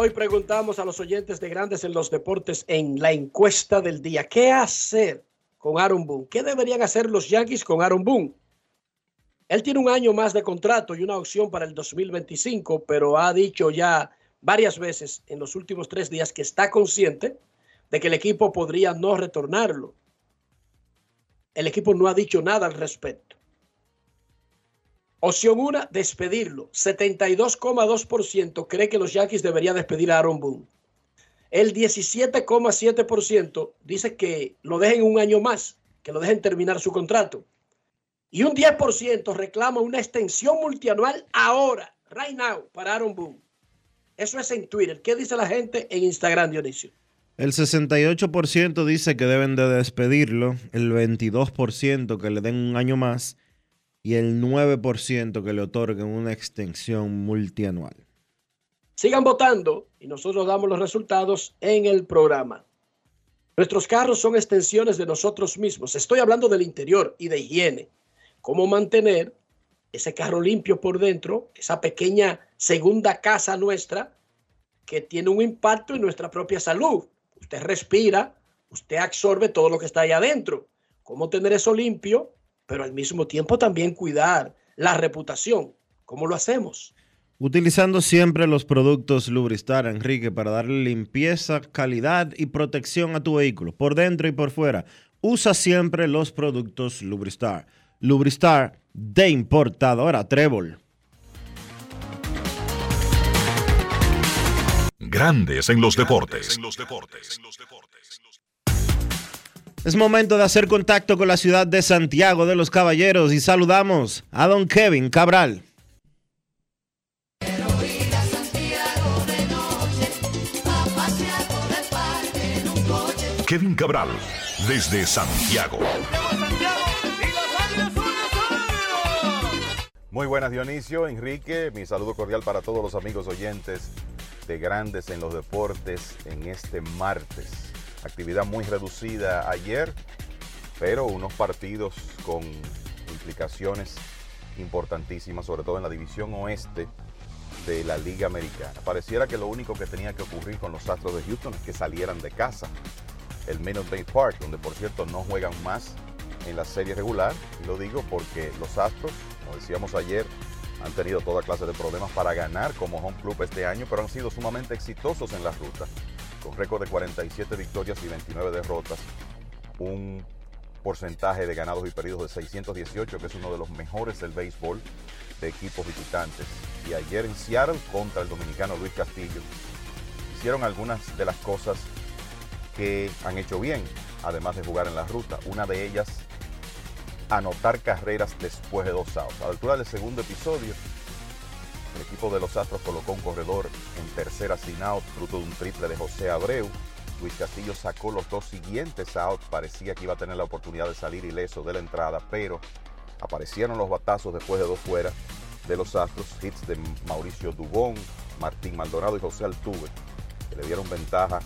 Hoy preguntamos a los oyentes de Grandes en los Deportes en la encuesta del día, ¿qué hacer con Aaron Boone? ¿Qué deberían hacer los Yankees con Aaron Boone? Él tiene un año más de contrato y una opción para el 2025, pero ha dicho ya varias veces en los últimos tres días que está consciente de que el equipo podría no retornarlo. El equipo no ha dicho nada al respecto. Opción 1, despedirlo. 72,2% cree que los Yankees deberían despedir a Aaron Boone. El 17,7% dice que lo dejen un año más, que lo dejen terminar su contrato. Y un 10% reclama una extensión multianual ahora, right now, para Aaron Boone. Eso es en Twitter. ¿Qué dice la gente en Instagram, Dionisio? El 68% dice que deben de despedirlo, el 22% que le den un año más y el 9% que le otorguen una extensión multianual. Sigan votando y nosotros damos los resultados en el programa. Nuestros carros son extensiones de nosotros mismos. Estoy hablando del interior y de higiene. Cómo mantener ese carro limpio por dentro, esa pequeña segunda casa nuestra que tiene un impacto en nuestra propia salud. Usted respira, usted absorbe todo lo que está ahí adentro. Cómo tener eso limpio pero al mismo tiempo también cuidar la reputación. ¿Cómo lo hacemos? Utilizando siempre los productos Lubristar, Enrique, para darle limpieza, calidad y protección a tu vehículo, por dentro y por fuera. Usa siempre los productos Lubristar. Lubristar de importadora Trébol. Grandes en los deportes. Es momento de hacer contacto con la ciudad de Santiago de los Caballeros y saludamos a don Kevin Cabral. Kevin Cabral, desde Santiago. Muy buenas Dionisio, Enrique, mi saludo cordial para todos los amigos oyentes de Grandes en los Deportes en este martes actividad muy reducida ayer, pero unos partidos con implicaciones importantísimas, sobre todo en la división oeste de la Liga Americana. Pareciera que lo único que tenía que ocurrir con los Astros de Houston es que salieran de casa. El Minute Maid Park, donde por cierto no juegan más en la serie regular, y lo digo porque los Astros, como decíamos ayer, han tenido toda clase de problemas para ganar como home club este año, pero han sido sumamente exitosos en la ruta con récord de 47 victorias y 29 derrotas, un porcentaje de ganados y perdidos de 618, que es uno de los mejores del béisbol de equipos visitantes. Y ayer en Seattle contra el dominicano Luis Castillo, hicieron algunas de las cosas que han hecho bien, además de jugar en la ruta. Una de ellas, anotar carreras después de dos outs. A la altura del segundo episodio, el equipo de los Astros colocó un corredor en tercera sin out, fruto de un triple de José Abreu. Luis Castillo sacó los dos siguientes outs. Parecía que iba a tener la oportunidad de salir ileso de la entrada, pero aparecieron los batazos después de dos fuera de los Astros. Hits de Mauricio Dubón, Martín Maldonado y José Altuve, que le dieron ventaja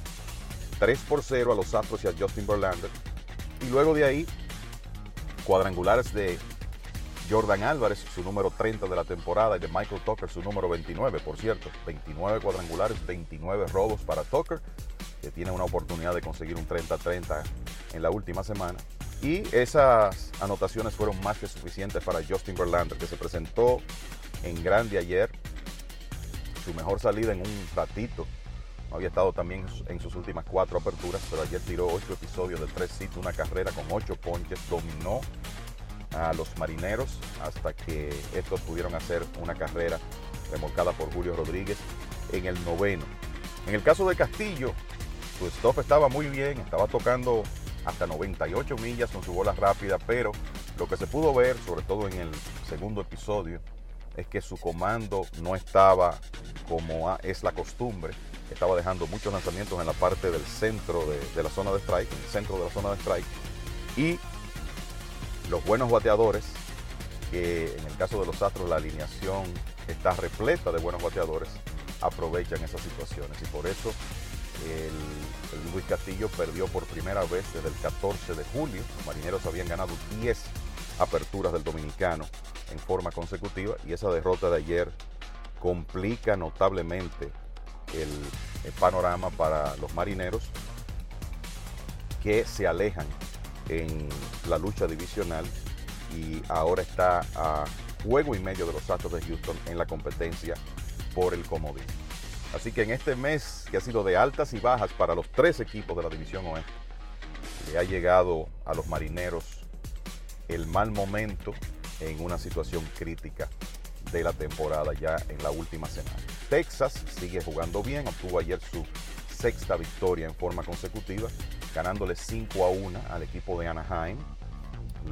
3 por 0 a los Astros y a Justin Verlander. Y luego de ahí, cuadrangulares de Jordan Álvarez, su número 30 de la temporada, y de Michael Tucker, su número 29, por cierto. 29 cuadrangulares, 29 robos para Tucker, que tiene una oportunidad de conseguir un 30-30 en la última semana. Y esas anotaciones fueron más que suficientes para Justin Verlander, que se presentó en grande ayer. Su mejor salida en un ratito. No había estado también en sus últimas cuatro aperturas, pero ayer tiró ocho episodios de tres hits, una carrera con ocho ponches, dominó a los marineros hasta que estos pudieron hacer una carrera remolcada por Julio Rodríguez en el noveno. En el caso de Castillo, su stop estaba muy bien, estaba tocando hasta 98 millas con su bola rápida, pero lo que se pudo ver, sobre todo en el segundo episodio, es que su comando no estaba como es la costumbre. Estaba dejando muchos lanzamientos en la parte del centro de, de la zona de strike, en el centro de la zona de strike. Y los buenos bateadores, que en el caso de los Astros la alineación está repleta de buenos bateadores, aprovechan esas situaciones. Y por eso el, Luis Castillo perdió por primera vez desde el 14 de julio. Los marineros habían ganado 10 aperturas del dominicano en forma consecutiva y esa derrota de ayer complica notablemente el panorama para los marineros que se alejan en la lucha divisional y ahora está a juego y medio de los Astros de Houston en la competencia por el comodín. Así que en este mes que ha sido de altas y bajas para los tres equipos de la división oeste, le ha llegado a los marineros el mal momento en una situación crítica de la temporada ya en la última semana. Texas sigue jugando bien, obtuvo ayer su sexta victoria en forma consecutiva, ganándole 5 a 1 al equipo de Anaheim.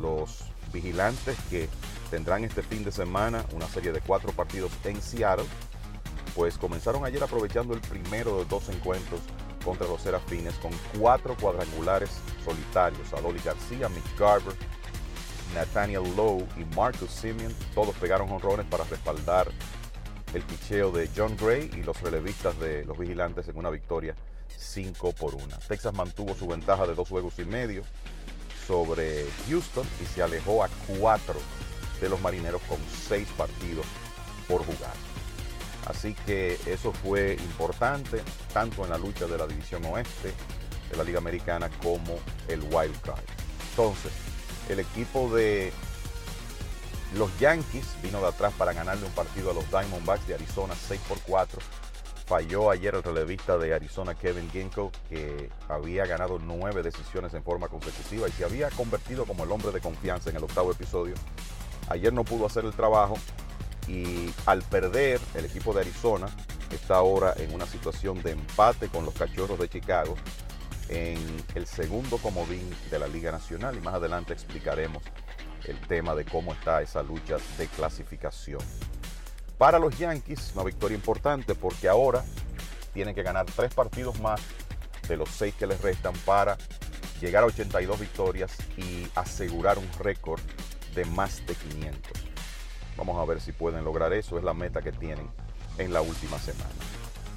Los vigilantes que tendrán este fin de semana una serie de cuatro partidos en Seattle, pues comenzaron ayer aprovechando el primero de dos encuentros contra los Serafines con cuatro cuadrangulares solitarios. Adoli García, Mick Garber, Nathaniel Lowe y Marcus Simeon, todos pegaron honrones para respaldar el picheo de John Gray y los relevistas de los vigilantes en una victoria 5 por 1. Texas mantuvo su ventaja de dos juegos y medio sobre Houston y se alejó a cuatro de los marineros con seis partidos por jugar. Así que eso fue importante tanto en la lucha de la división oeste de la Liga Americana como el Wild Card. Entonces, el equipo de los Yankees vino de atrás para ganarle un partido a los Diamondbacks de Arizona 6 por 4. Falló ayer el relevista de Arizona Kevin Ginko, que había ganado nueve decisiones en forma consecutiva y se había convertido como el hombre de confianza en el octavo episodio. Ayer no pudo hacer el trabajo y al perder el equipo de Arizona está ahora en una situación de empate con los Cachorros de Chicago en el segundo comodín de la Liga Nacional y más adelante explicaremos el tema de cómo está esa lucha de clasificación. Para los Yankees, una victoria importante porque ahora tienen que ganar tres partidos más de los seis que les restan para llegar a 82 victorias y asegurar un récord de más de 500. Vamos a ver si pueden lograr eso, es la meta que tienen en la última semana.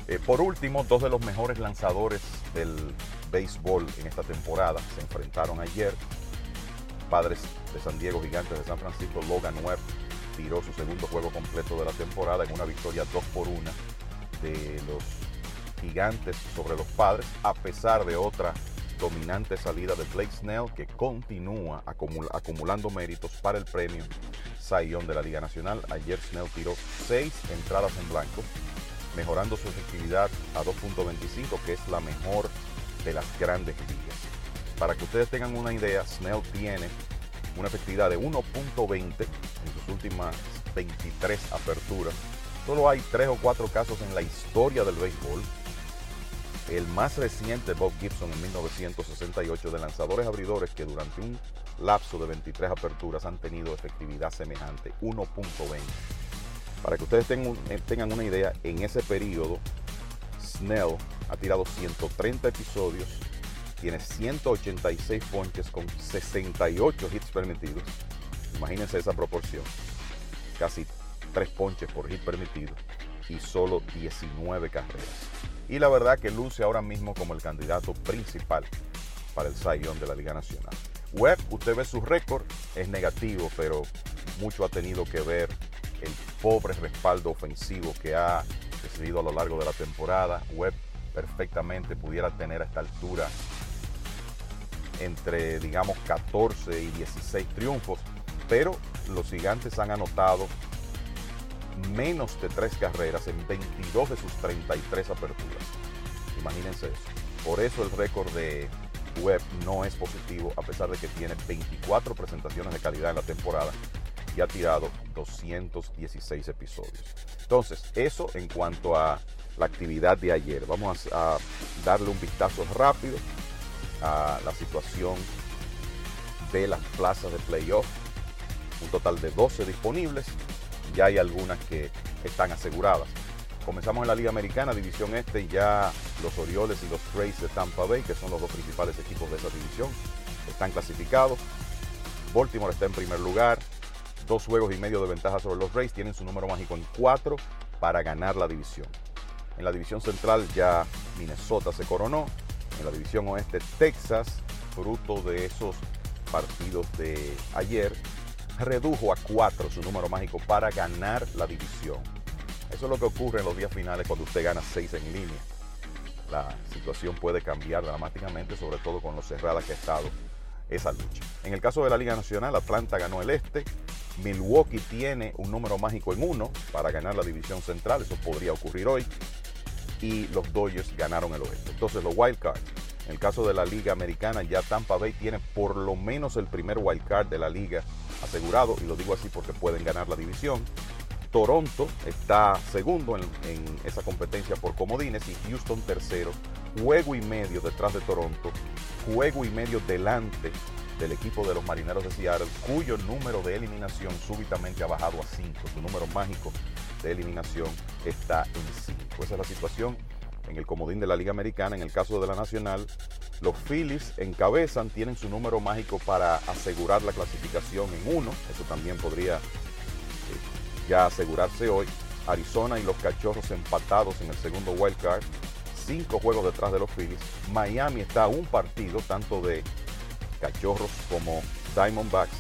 Eh, por último, dos de los mejores lanzadores del béisbol en esta temporada se enfrentaron ayer. Padres de San Diego, Gigantes de San Francisco, Logan Webb tiró su segundo juego completo de la temporada en una victoria 2 por 1 de los Gigantes sobre los Padres, a pesar de otra dominante salida de Blake Snell que continúa acumul acumulando méritos para el premio Young de la Liga Nacional. Ayer Snell tiró 6 entradas en blanco, mejorando su efectividad a 2.25, que es la mejor de las grandes ligas. Para que ustedes tengan una idea, Snell tiene una efectividad de 1.20 en sus últimas 23 aperturas. Solo hay tres o cuatro casos en la historia del béisbol. El más reciente, Bob Gibson, en 1968, de lanzadores abridores que durante un lapso de 23 aperturas han tenido efectividad semejante, 1.20. Para que ustedes tengan, tengan una idea, en ese periodo, Snell ha tirado 130 episodios tiene 186 ponches con 68 hits permitidos. Imagínense esa proporción. Casi 3 ponches por hit permitido y solo 19 carreras. Y la verdad que luce ahora mismo como el candidato principal para el Young de la Liga Nacional. Webb, usted ve su récord, es negativo, pero mucho ha tenido que ver el pobre respaldo ofensivo que ha recibido a lo largo de la temporada. Webb perfectamente pudiera tener a esta altura entre, digamos, 14 y 16 triunfos, pero los gigantes han anotado menos de tres carreras en 22 de sus 33 aperturas. Imagínense eso. Por eso el récord de Webb no es positivo, a pesar de que tiene 24 presentaciones de calidad en la temporada y ha tirado 216 episodios. Entonces, eso en cuanto a la actividad de ayer. Vamos a, darle un vistazo rápido a la situación de las plazas de playoff. Un total de 12 disponibles. Ya hay algunas que están aseguradas. Comenzamos en la Liga Americana, División Este, ya los Orioles y los Rays de Tampa Bay, que son los dos principales equipos de esa división, están clasificados. Baltimore está en primer lugar, dos juegos y medio de ventaja sobre los Rays, tienen su número mágico en cuatro para ganar la división. En la división central ya Minnesota se coronó, en la división oeste Texas, fruto de esos partidos de ayer, redujo a cuatro su número mágico para ganar la división. Eso es lo que ocurre en los días finales cuando usted gana seis en línea. La situación puede cambiar dramáticamente, sobre todo con lo cerrada que ha estado esa lucha. En el caso de la Liga Nacional, Atlanta ganó el este. Milwaukee tiene un número mágico en uno para ganar la división central. Eso podría ocurrir hoy. Y los Dodgers ganaron el oeste. Entonces, los wild cards. En el caso de la Liga Americana, ya Tampa Bay tiene por lo menos el primer wild card de la liga asegurado. Y lo digo así porque pueden ganar la división. Toronto está segundo en, esa competencia por comodines y Houston tercero, juego y medio detrás de Toronto, juego y medio delante del equipo de los Marineros de Seattle, cuyo número de eliminación súbitamente ha bajado a 5. Su número mágico de eliminación está en 5. Esa es la situación en el comodín de la Liga Americana. En el caso de la Nacional, los Phillies encabezan, tienen su número mágico para asegurar la clasificación en 1. Eso también podría ya asegurarse hoy. Arizona y los Cachorros empatados en el segundo wild card. Cinco juegos detrás de los Phillies. Miami está a un partido tanto de Cachorros como Diamondbacks.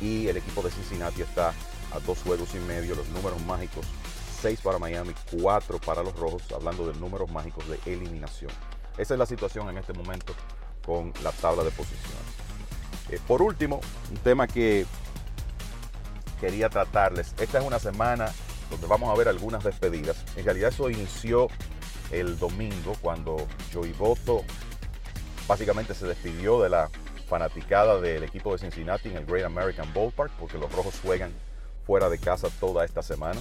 Y el equipo de Cincinnati está a dos juegos y medio. Los números mágicos. Seis para Miami, cuatro para los Rojos. Hablando de números mágicos de eliminación. Esa es la situación en este momento con la tabla de posiciones. Eh, por último, un tema que quería tratarles. Esta es una semana donde vamos a ver algunas despedidas. En realidad eso inició el domingo cuando Joey Boto básicamente se despidió de la fanaticada del equipo de Cincinnati en el Great American Ballpark porque los rojos juegan fuera de casa toda esta semana.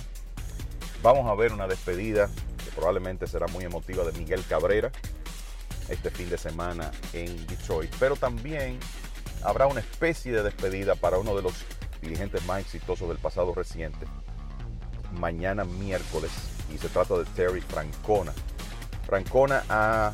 Vamos a ver una despedida que probablemente será muy emotiva de Miguel Cabrera este fin de semana en Detroit, pero también habrá una especie de despedida para uno de los dirigentes más exitosos del pasado reciente, mañana miércoles, y se trata de Terry Francona. Francona ha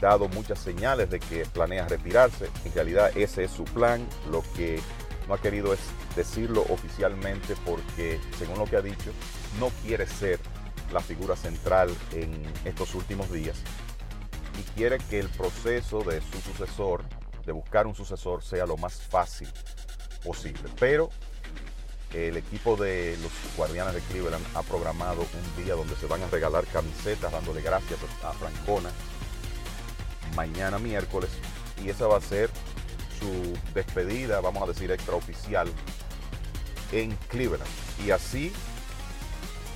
dado muchas señales de que planea retirarse, en realidad ese es su plan, lo que no ha querido es decirlo oficialmente porque, según lo que ha dicho, no quiere ser la figura central en estos últimos días y quiere que el proceso de su sucesor, de buscar un sucesor, sea lo más fácil posible. Pero el equipo de los Guardianes de Cleveland ha programado un día donde se van a regalar camisetas dándole gracias a Francona mañana miércoles y esa va a ser su despedida, vamos a decir extraoficial en Cleveland. Y así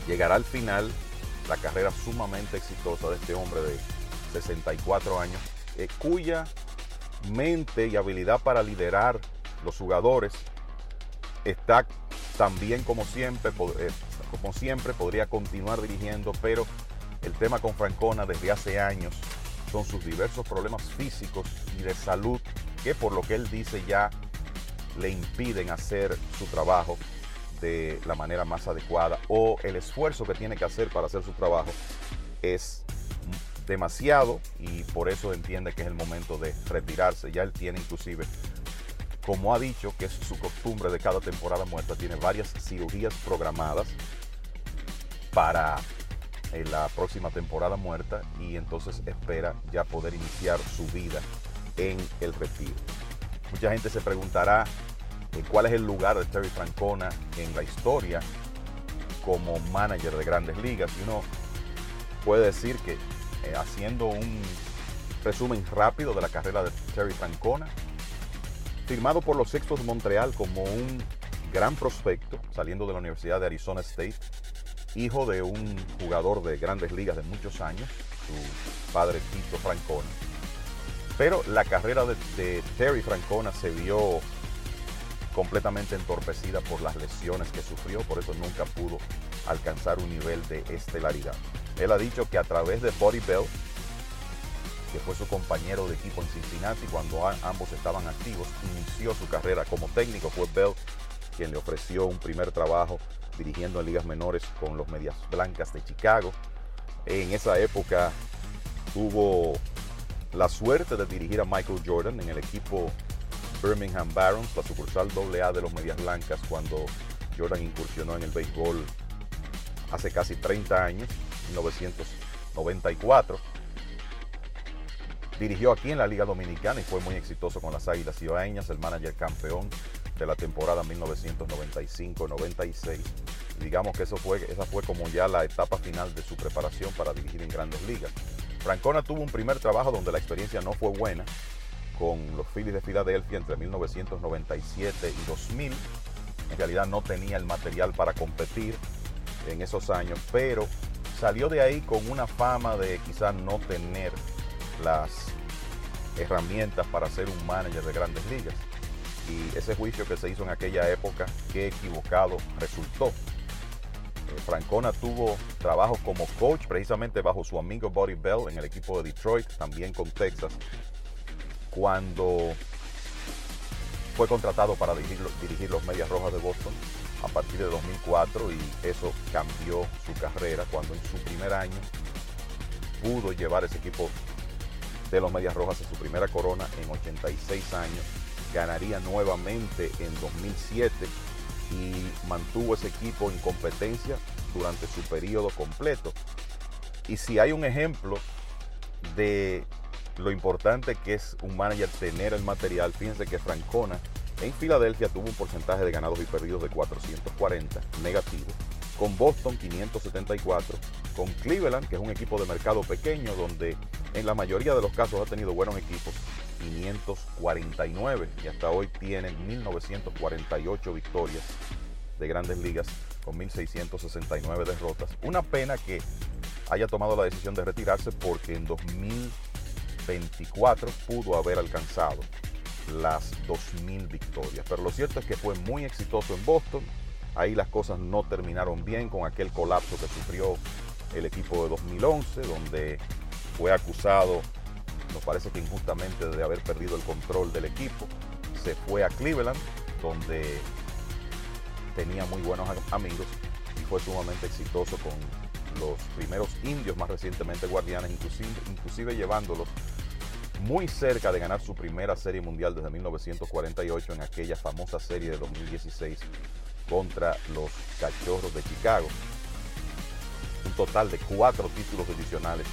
llegará al final la carrera sumamente exitosa de este hombre de 64 años, eh, cuya mente y habilidad para liderar los jugadores. Está también como siempre, eh, como siempre, podría continuar dirigiendo, pero el tema con Francona desde hace años son sus diversos problemas físicos y de salud que por lo que él dice ya le impiden hacer su trabajo de la manera más adecuada o el esfuerzo que tiene que hacer para hacer su trabajo es demasiado y por eso entiende que es el momento de retirarse. Ya él tiene inclusive como ha dicho, que es su costumbre de cada temporada muerta, tiene varias cirugías programadas para eh, la próxima temporada muerta y entonces espera ya poder iniciar su vida en el retiro. Mucha gente se preguntará eh, cuál es el lugar de Terry Francona en la historia como manager de grandes ligas. Y uno puede decir que eh, haciendo un resumen rápido de la carrera de Terry Francona, firmado por los Sextos Montreal como un gran prospecto, saliendo de la Universidad de Arizona State, hijo de un jugador de grandes ligas de muchos años, su padre Tito Francona. Pero la carrera de, Terry Francona se vio completamente entorpecida por las lesiones que sufrió, por eso nunca pudo alcanzar un nivel de estelaridad. Él ha dicho que a través de Buddy Bell, que fue su compañero de equipo en Cincinnati cuando ambos estaban activos, inició su carrera como técnico. Fue Bell quien le ofreció un primer trabajo dirigiendo en ligas menores con los Medias Blancas de Chicago. En esa época tuvo la suerte de dirigir a Michael Jordan en el equipo Birmingham Barons, la sucursal AA de los Medias Blancas, cuando Jordan incursionó en el béisbol hace casi 30 años, 1994. Dirigió aquí en la Liga Dominicana y fue muy exitoso con las Águilas Ibaeñas, el manager campeón de la temporada 1995-96. Digamos que eso fue, esa fue como ya la etapa final de su preparación para dirigir en grandes ligas. Francona tuvo un primer trabajo donde la experiencia no fue buena con los Phillies de Filadelfia entre 1997 y 2000. En realidad no tenía el material para competir en esos años, pero salió de ahí con una fama de quizás no tener las herramientas para ser un manager de grandes ligas. Y ese juicio que se hizo en aquella época, qué equivocado resultó. Francona tuvo trabajo como coach precisamente bajo su amigo Buddy Bell en el equipo de Detroit, también con Texas, cuando fue contratado para dirigir, dirigir los Medias Rojas de Boston a partir de 2004 y eso cambió su carrera cuando en su primer año pudo llevar ese equipo de los Medias Rojas a su primera corona en 86 años. Ganaría nuevamente en 2007 y mantuvo ese equipo en competencia durante su periodo completo. Y si hay un ejemplo de lo importante que es un manager tener el material, fíjense que Francona en Filadelfia tuvo un porcentaje de ganados y perdidos de 440 negativo, con Boston 574, con Cleveland, que es un equipo de mercado pequeño donde en la mayoría de los casos ha tenido buenos equipos, 549 y hasta hoy tiene 1948 victorias de grandes ligas con 1669 derrotas. Una pena que haya tomado la decisión de retirarse porque en 2024 pudo haber alcanzado las 2.000 victorias. Pero lo cierto es que fue muy exitoso en Boston. Ahí las cosas no terminaron bien con aquel colapso que sufrió el equipo de 2011, donde fue acusado, nos parece que injustamente, de haber perdido el control del equipo. Se fue a Cleveland, donde tenía muy buenos amigos y fue sumamente exitoso con los primeros indios, más recientemente guardianes, inclusive, inclusive llevándolos muy cerca de ganar su primera serie mundial desde 1948 en aquella famosa serie de 2016 contra los Cachorros de Chicago. Un total de cuatro títulos adicionales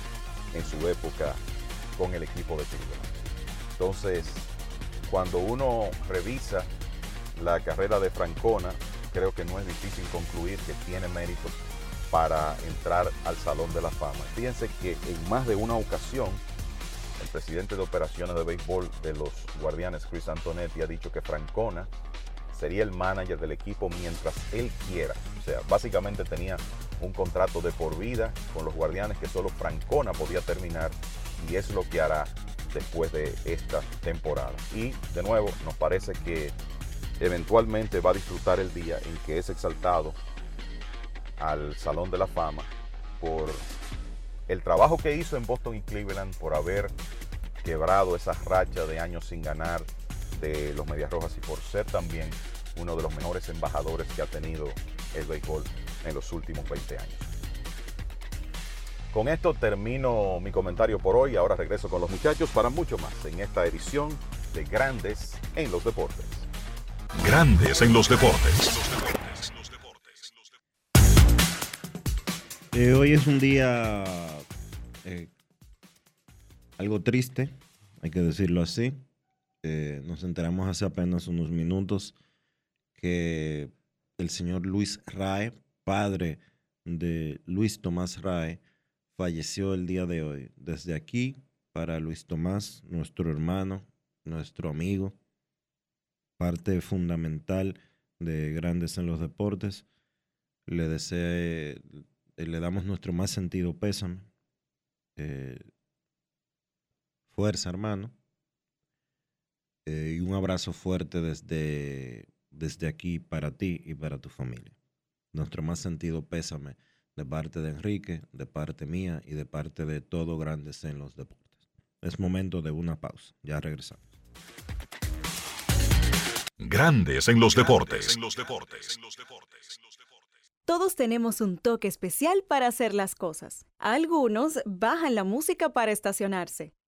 en su época con el equipo de Cleveland. Entonces, cuando uno revisa la carrera de Francona, creo que no es difícil concluir que tiene mérito para entrar al Salón de la Fama. Fíjense que en más de una ocasión el presidente de operaciones de béisbol de los Guardianes, Chris Antonetti, ha dicho que Francona sería el manager del equipo mientras él quiera. O sea, básicamente tenía un contrato de por vida con los Guardianes que solo Francona podía terminar y es lo que hará después de esta temporada. Y de nuevo, nos parece que eventualmente va a disfrutar el día en que es exaltado al Salón de la Fama por el trabajo que hizo en Boston y Cleveland por haber quebrado esa racha de años sin ganar de los Medias Rojas y por ser también uno de los mejores embajadores que ha tenido el béisbol en los últimos 20 años. Con esto termino mi comentario por hoy. Ahora regreso con los muchachos para mucho más en esta edición de Grandes en los Deportes. Grandes en los Deportes. Eh, hoy es un día eh, algo triste, hay que decirlo así. Eh, nos enteramos hace apenas unos minutos que el señor Luis Rae, padre de Luis Tomás Rae, falleció el día de hoy. Desde aquí, para Luis Tomás, nuestro hermano, nuestro amigo, parte fundamental de Grandes en los Deportes, le desee, le damos nuestro más sentido pésame. Eh, fuerza, hermano. Eh, y un abrazo fuerte desde, desde aquí para ti y para tu familia. Nuestro más sentido pésame de parte de Enrique, de parte mía y de parte de todo Grandes en los Deportes. Es momento de una pausa. Ya regresamos. Grandes en los deportes. Todos tenemos un toque especial para hacer las cosas. Algunos bajan la música para estacionarse.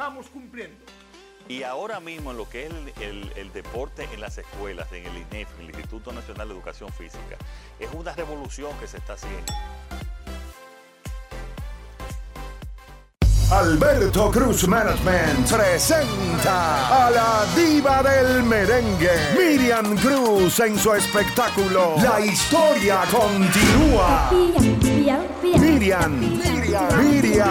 estamos cumpliendo. Y ahora mismo en lo que es el, el- el deporte en las escuelas, en el INEFI, el Instituto Nacional de Educación Física, es una revolución que se está haciendo. Alberto Cruz Management presenta a la diva del merengue, Miriam Cruz en su espectáculo La historia continúa. Miriam, Miriam, Miriam, Miriam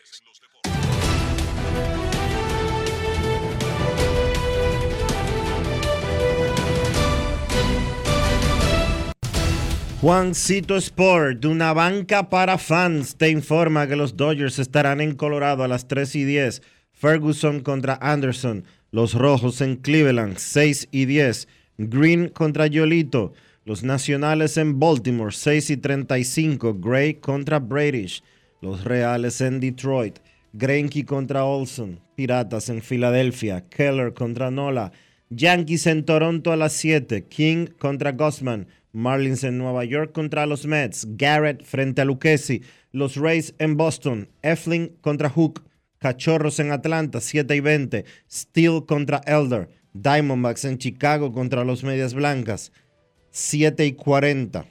Juancito Sport, una banca para fans, te informa que los Dodgers estarán en Colorado a las 3 y 10. Ferguson contra Anderson. Los Rojos en Cleveland, 6 y 10. Green contra Yolito. Los Nacionales en Baltimore, 6 y 35. Gray contra Bradish. Los Reales en Detroit. Greinke contra Olson. Piratas en Filadelfia. Keller contra Nola. Yankees en Toronto a las 7. King contra Gossman. Marlins en Nueva York contra los Mets. Garrett frente a Lucchesi. Los Rays en Boston. Eflin contra Hook. Cachorros en Atlanta, 7 y 20. Steel contra Elder. Diamondbacks en Chicago contra los Medias Blancas, 7 y 40.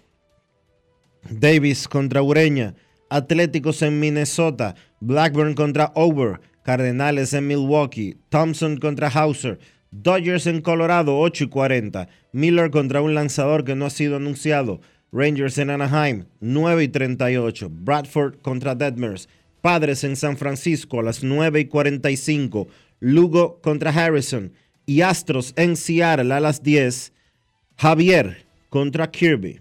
Davis contra Ureña. Atléticos en Minnesota. Blackburn contra Over. Cardenales en Milwaukee. Thompson contra Hauser. Dodgers en Colorado, 8 y 40. Miller contra un lanzador que no ha sido anunciado. Rangers en Anaheim, 9 y 38. Bradford contra Detmers. Padres en San Francisco a las 9 y 45. Lugo contra Harrison. Y Astros en Seattle a las 10. Javier contra Kirby.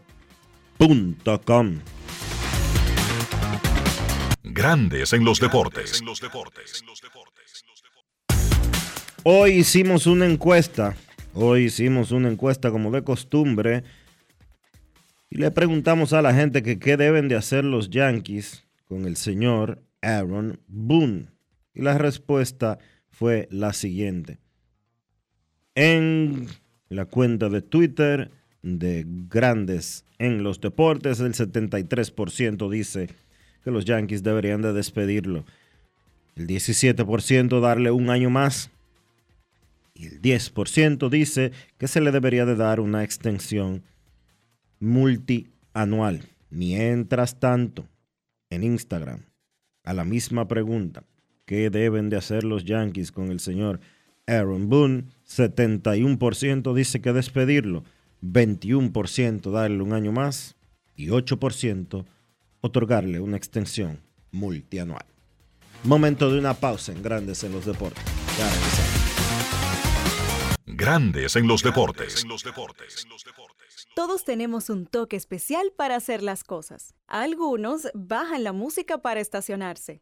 Grandes en los deportes. Hoy hicimos una encuesta. Hoy hicimos una encuesta como de costumbre. Y le preguntamos a la gente que qué deben de hacer los Yankees con el señor Aaron Boone. Y la respuesta fue la siguiente. En la cuenta de Twitter de Grandes en los deportes. El 73% dice que los Yankees deberían de despedirlo. El 17% darle un año más. Y el 10% dice que se le debería de dar una extensión multianual. Mientras tanto, en Instagram, a la misma pregunta, ¿qué deben de hacer los Yankees con el señor Aaron Boone? 71% dice que despedirlo. 21% darle un año más y 8% otorgarle una extensión multianual. Momento de una pausa en Grandes en los Deportes. Grandes en los Deportes. Todos tenemos un toque especial para hacer las cosas. Algunos bajan la música para estacionarse.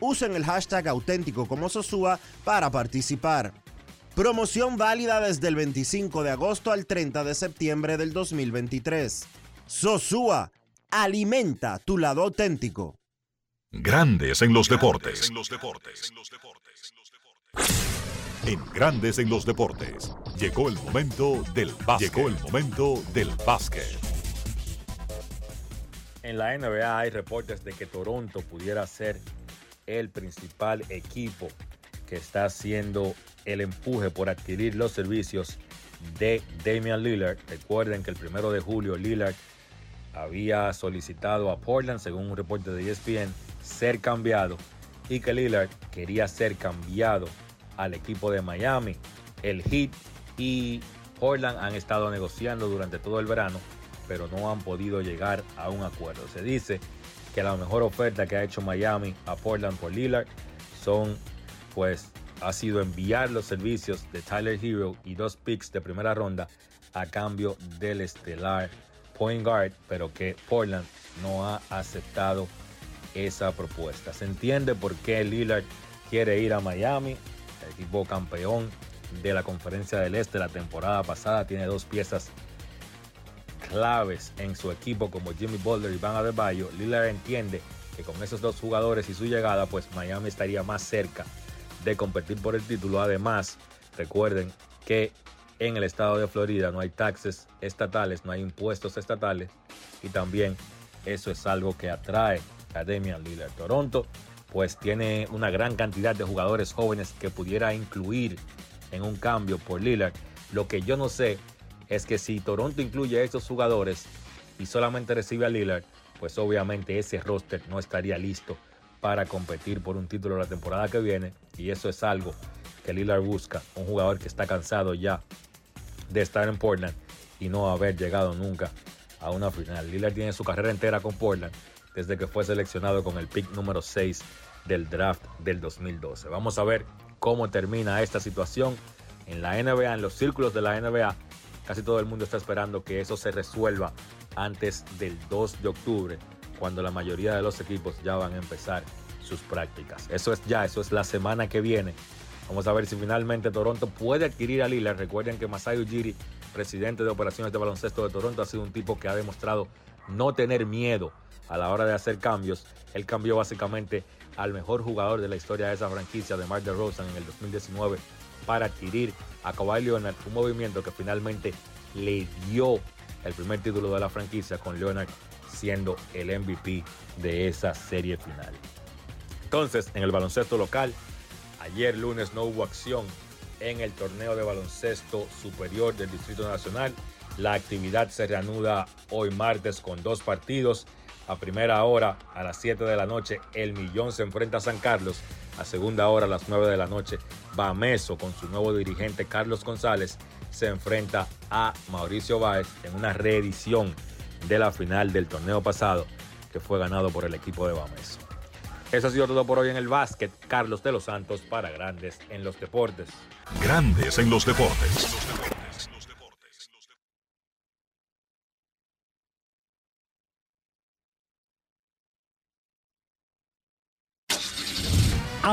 Usen el hashtag auténtico como Sosúa para participar. Promoción válida desde el 25 de agosto al 30 de septiembre del 2023. Sosúa, alimenta tu lado auténtico. Grandes en los deportes. En Grandes en los deportes. Llegó el momento del básquet. Llegó el momento del básquet. En la NBA hay reportes de que Toronto pudiera ser el principal equipo que está haciendo el empuje por adquirir los servicios de Damian Lillard. Recuerden que el primero de julio Lillard había solicitado a Portland, según un reporte de ESPN, ser cambiado y que Lillard quería ser cambiado al equipo de Miami. El Heat y Portland han estado negociando durante todo el verano, pero no han podido llegar a un acuerdo. Se dice que la mejor oferta que ha hecho Miami a Portland por Lillard son, pues, ha sido enviar los servicios de Tyler Hero y dos picks de primera ronda a cambio del estelar point guard, pero que Portland no ha aceptado esa propuesta. Se entiende por qué Lillard quiere ir a Miami, el equipo campeón de la conferencia del Este la temporada pasada, tiene dos piezas claves en su equipo como Jimmy Butler y Van Adebayo, Lillard entiende que con esos dos jugadores y su llegada, pues Miami estaría más cerca de competir por el título. Además, recuerden que en el estado de Florida no hay taxes estatales, no hay impuestos estatales y también eso es algo que atrae a Damian Lillard. Toronto pues tiene una gran cantidad de jugadores jóvenes que pudiera incluir en un cambio por Lillard. Lo que yo no sé es que si Toronto incluye a esos jugadores y solamente recibe a Lillard, pues obviamente ese roster no estaría listo para competir por un título la temporada que viene. Y eso es algo que Lillard busca, un jugador que está cansado ya de estar en Portland y no haber llegado nunca a una final. Lillard tiene su carrera entera con Portland desde que fue seleccionado con el pick número 6 del draft del 2012. Vamos a ver cómo termina esta situación en la NBA, en los círculos de la NBA. Casi todo el mundo está esperando que eso se resuelva antes del 2 de octubre, cuando la mayoría de los equipos ya van a empezar sus prácticas. Eso es ya, eso es la semana que viene. Vamos a ver si finalmente Toronto puede adquirir a Lillard. Recuerden que Masai Ujiri, presidente de operaciones de baloncesto de Toronto, ha sido un tipo que ha demostrado no tener miedo a la hora de hacer cambios. Él cambió básicamente al mejor jugador de la historia de esa franquicia, de Mark DeRozan, en el 2019 para adquirir a Kawhi Leonard, un movimiento que finalmente le dio el primer título de la franquicia con Leonard siendo el MVP de esa serie final. Entonces, en el baloncesto local, ayer lunes no hubo acción en el torneo de baloncesto superior del Distrito Nacional. La actividad se reanuda hoy martes con dos partidos. A primera hora, a las 7 de la noche, El Millón se enfrenta a San Carlos. A segunda hora, a las 9 de la noche, Bameso con su nuevo dirigente Carlos González se enfrenta a Mauricio Báez en una reedición de la final del torneo pasado que fue ganado por el equipo de Bameso. Eso ha sido todo por hoy en el básquet. Carlos de los Santos para Grandes en los Deportes. Grandes en los deportes.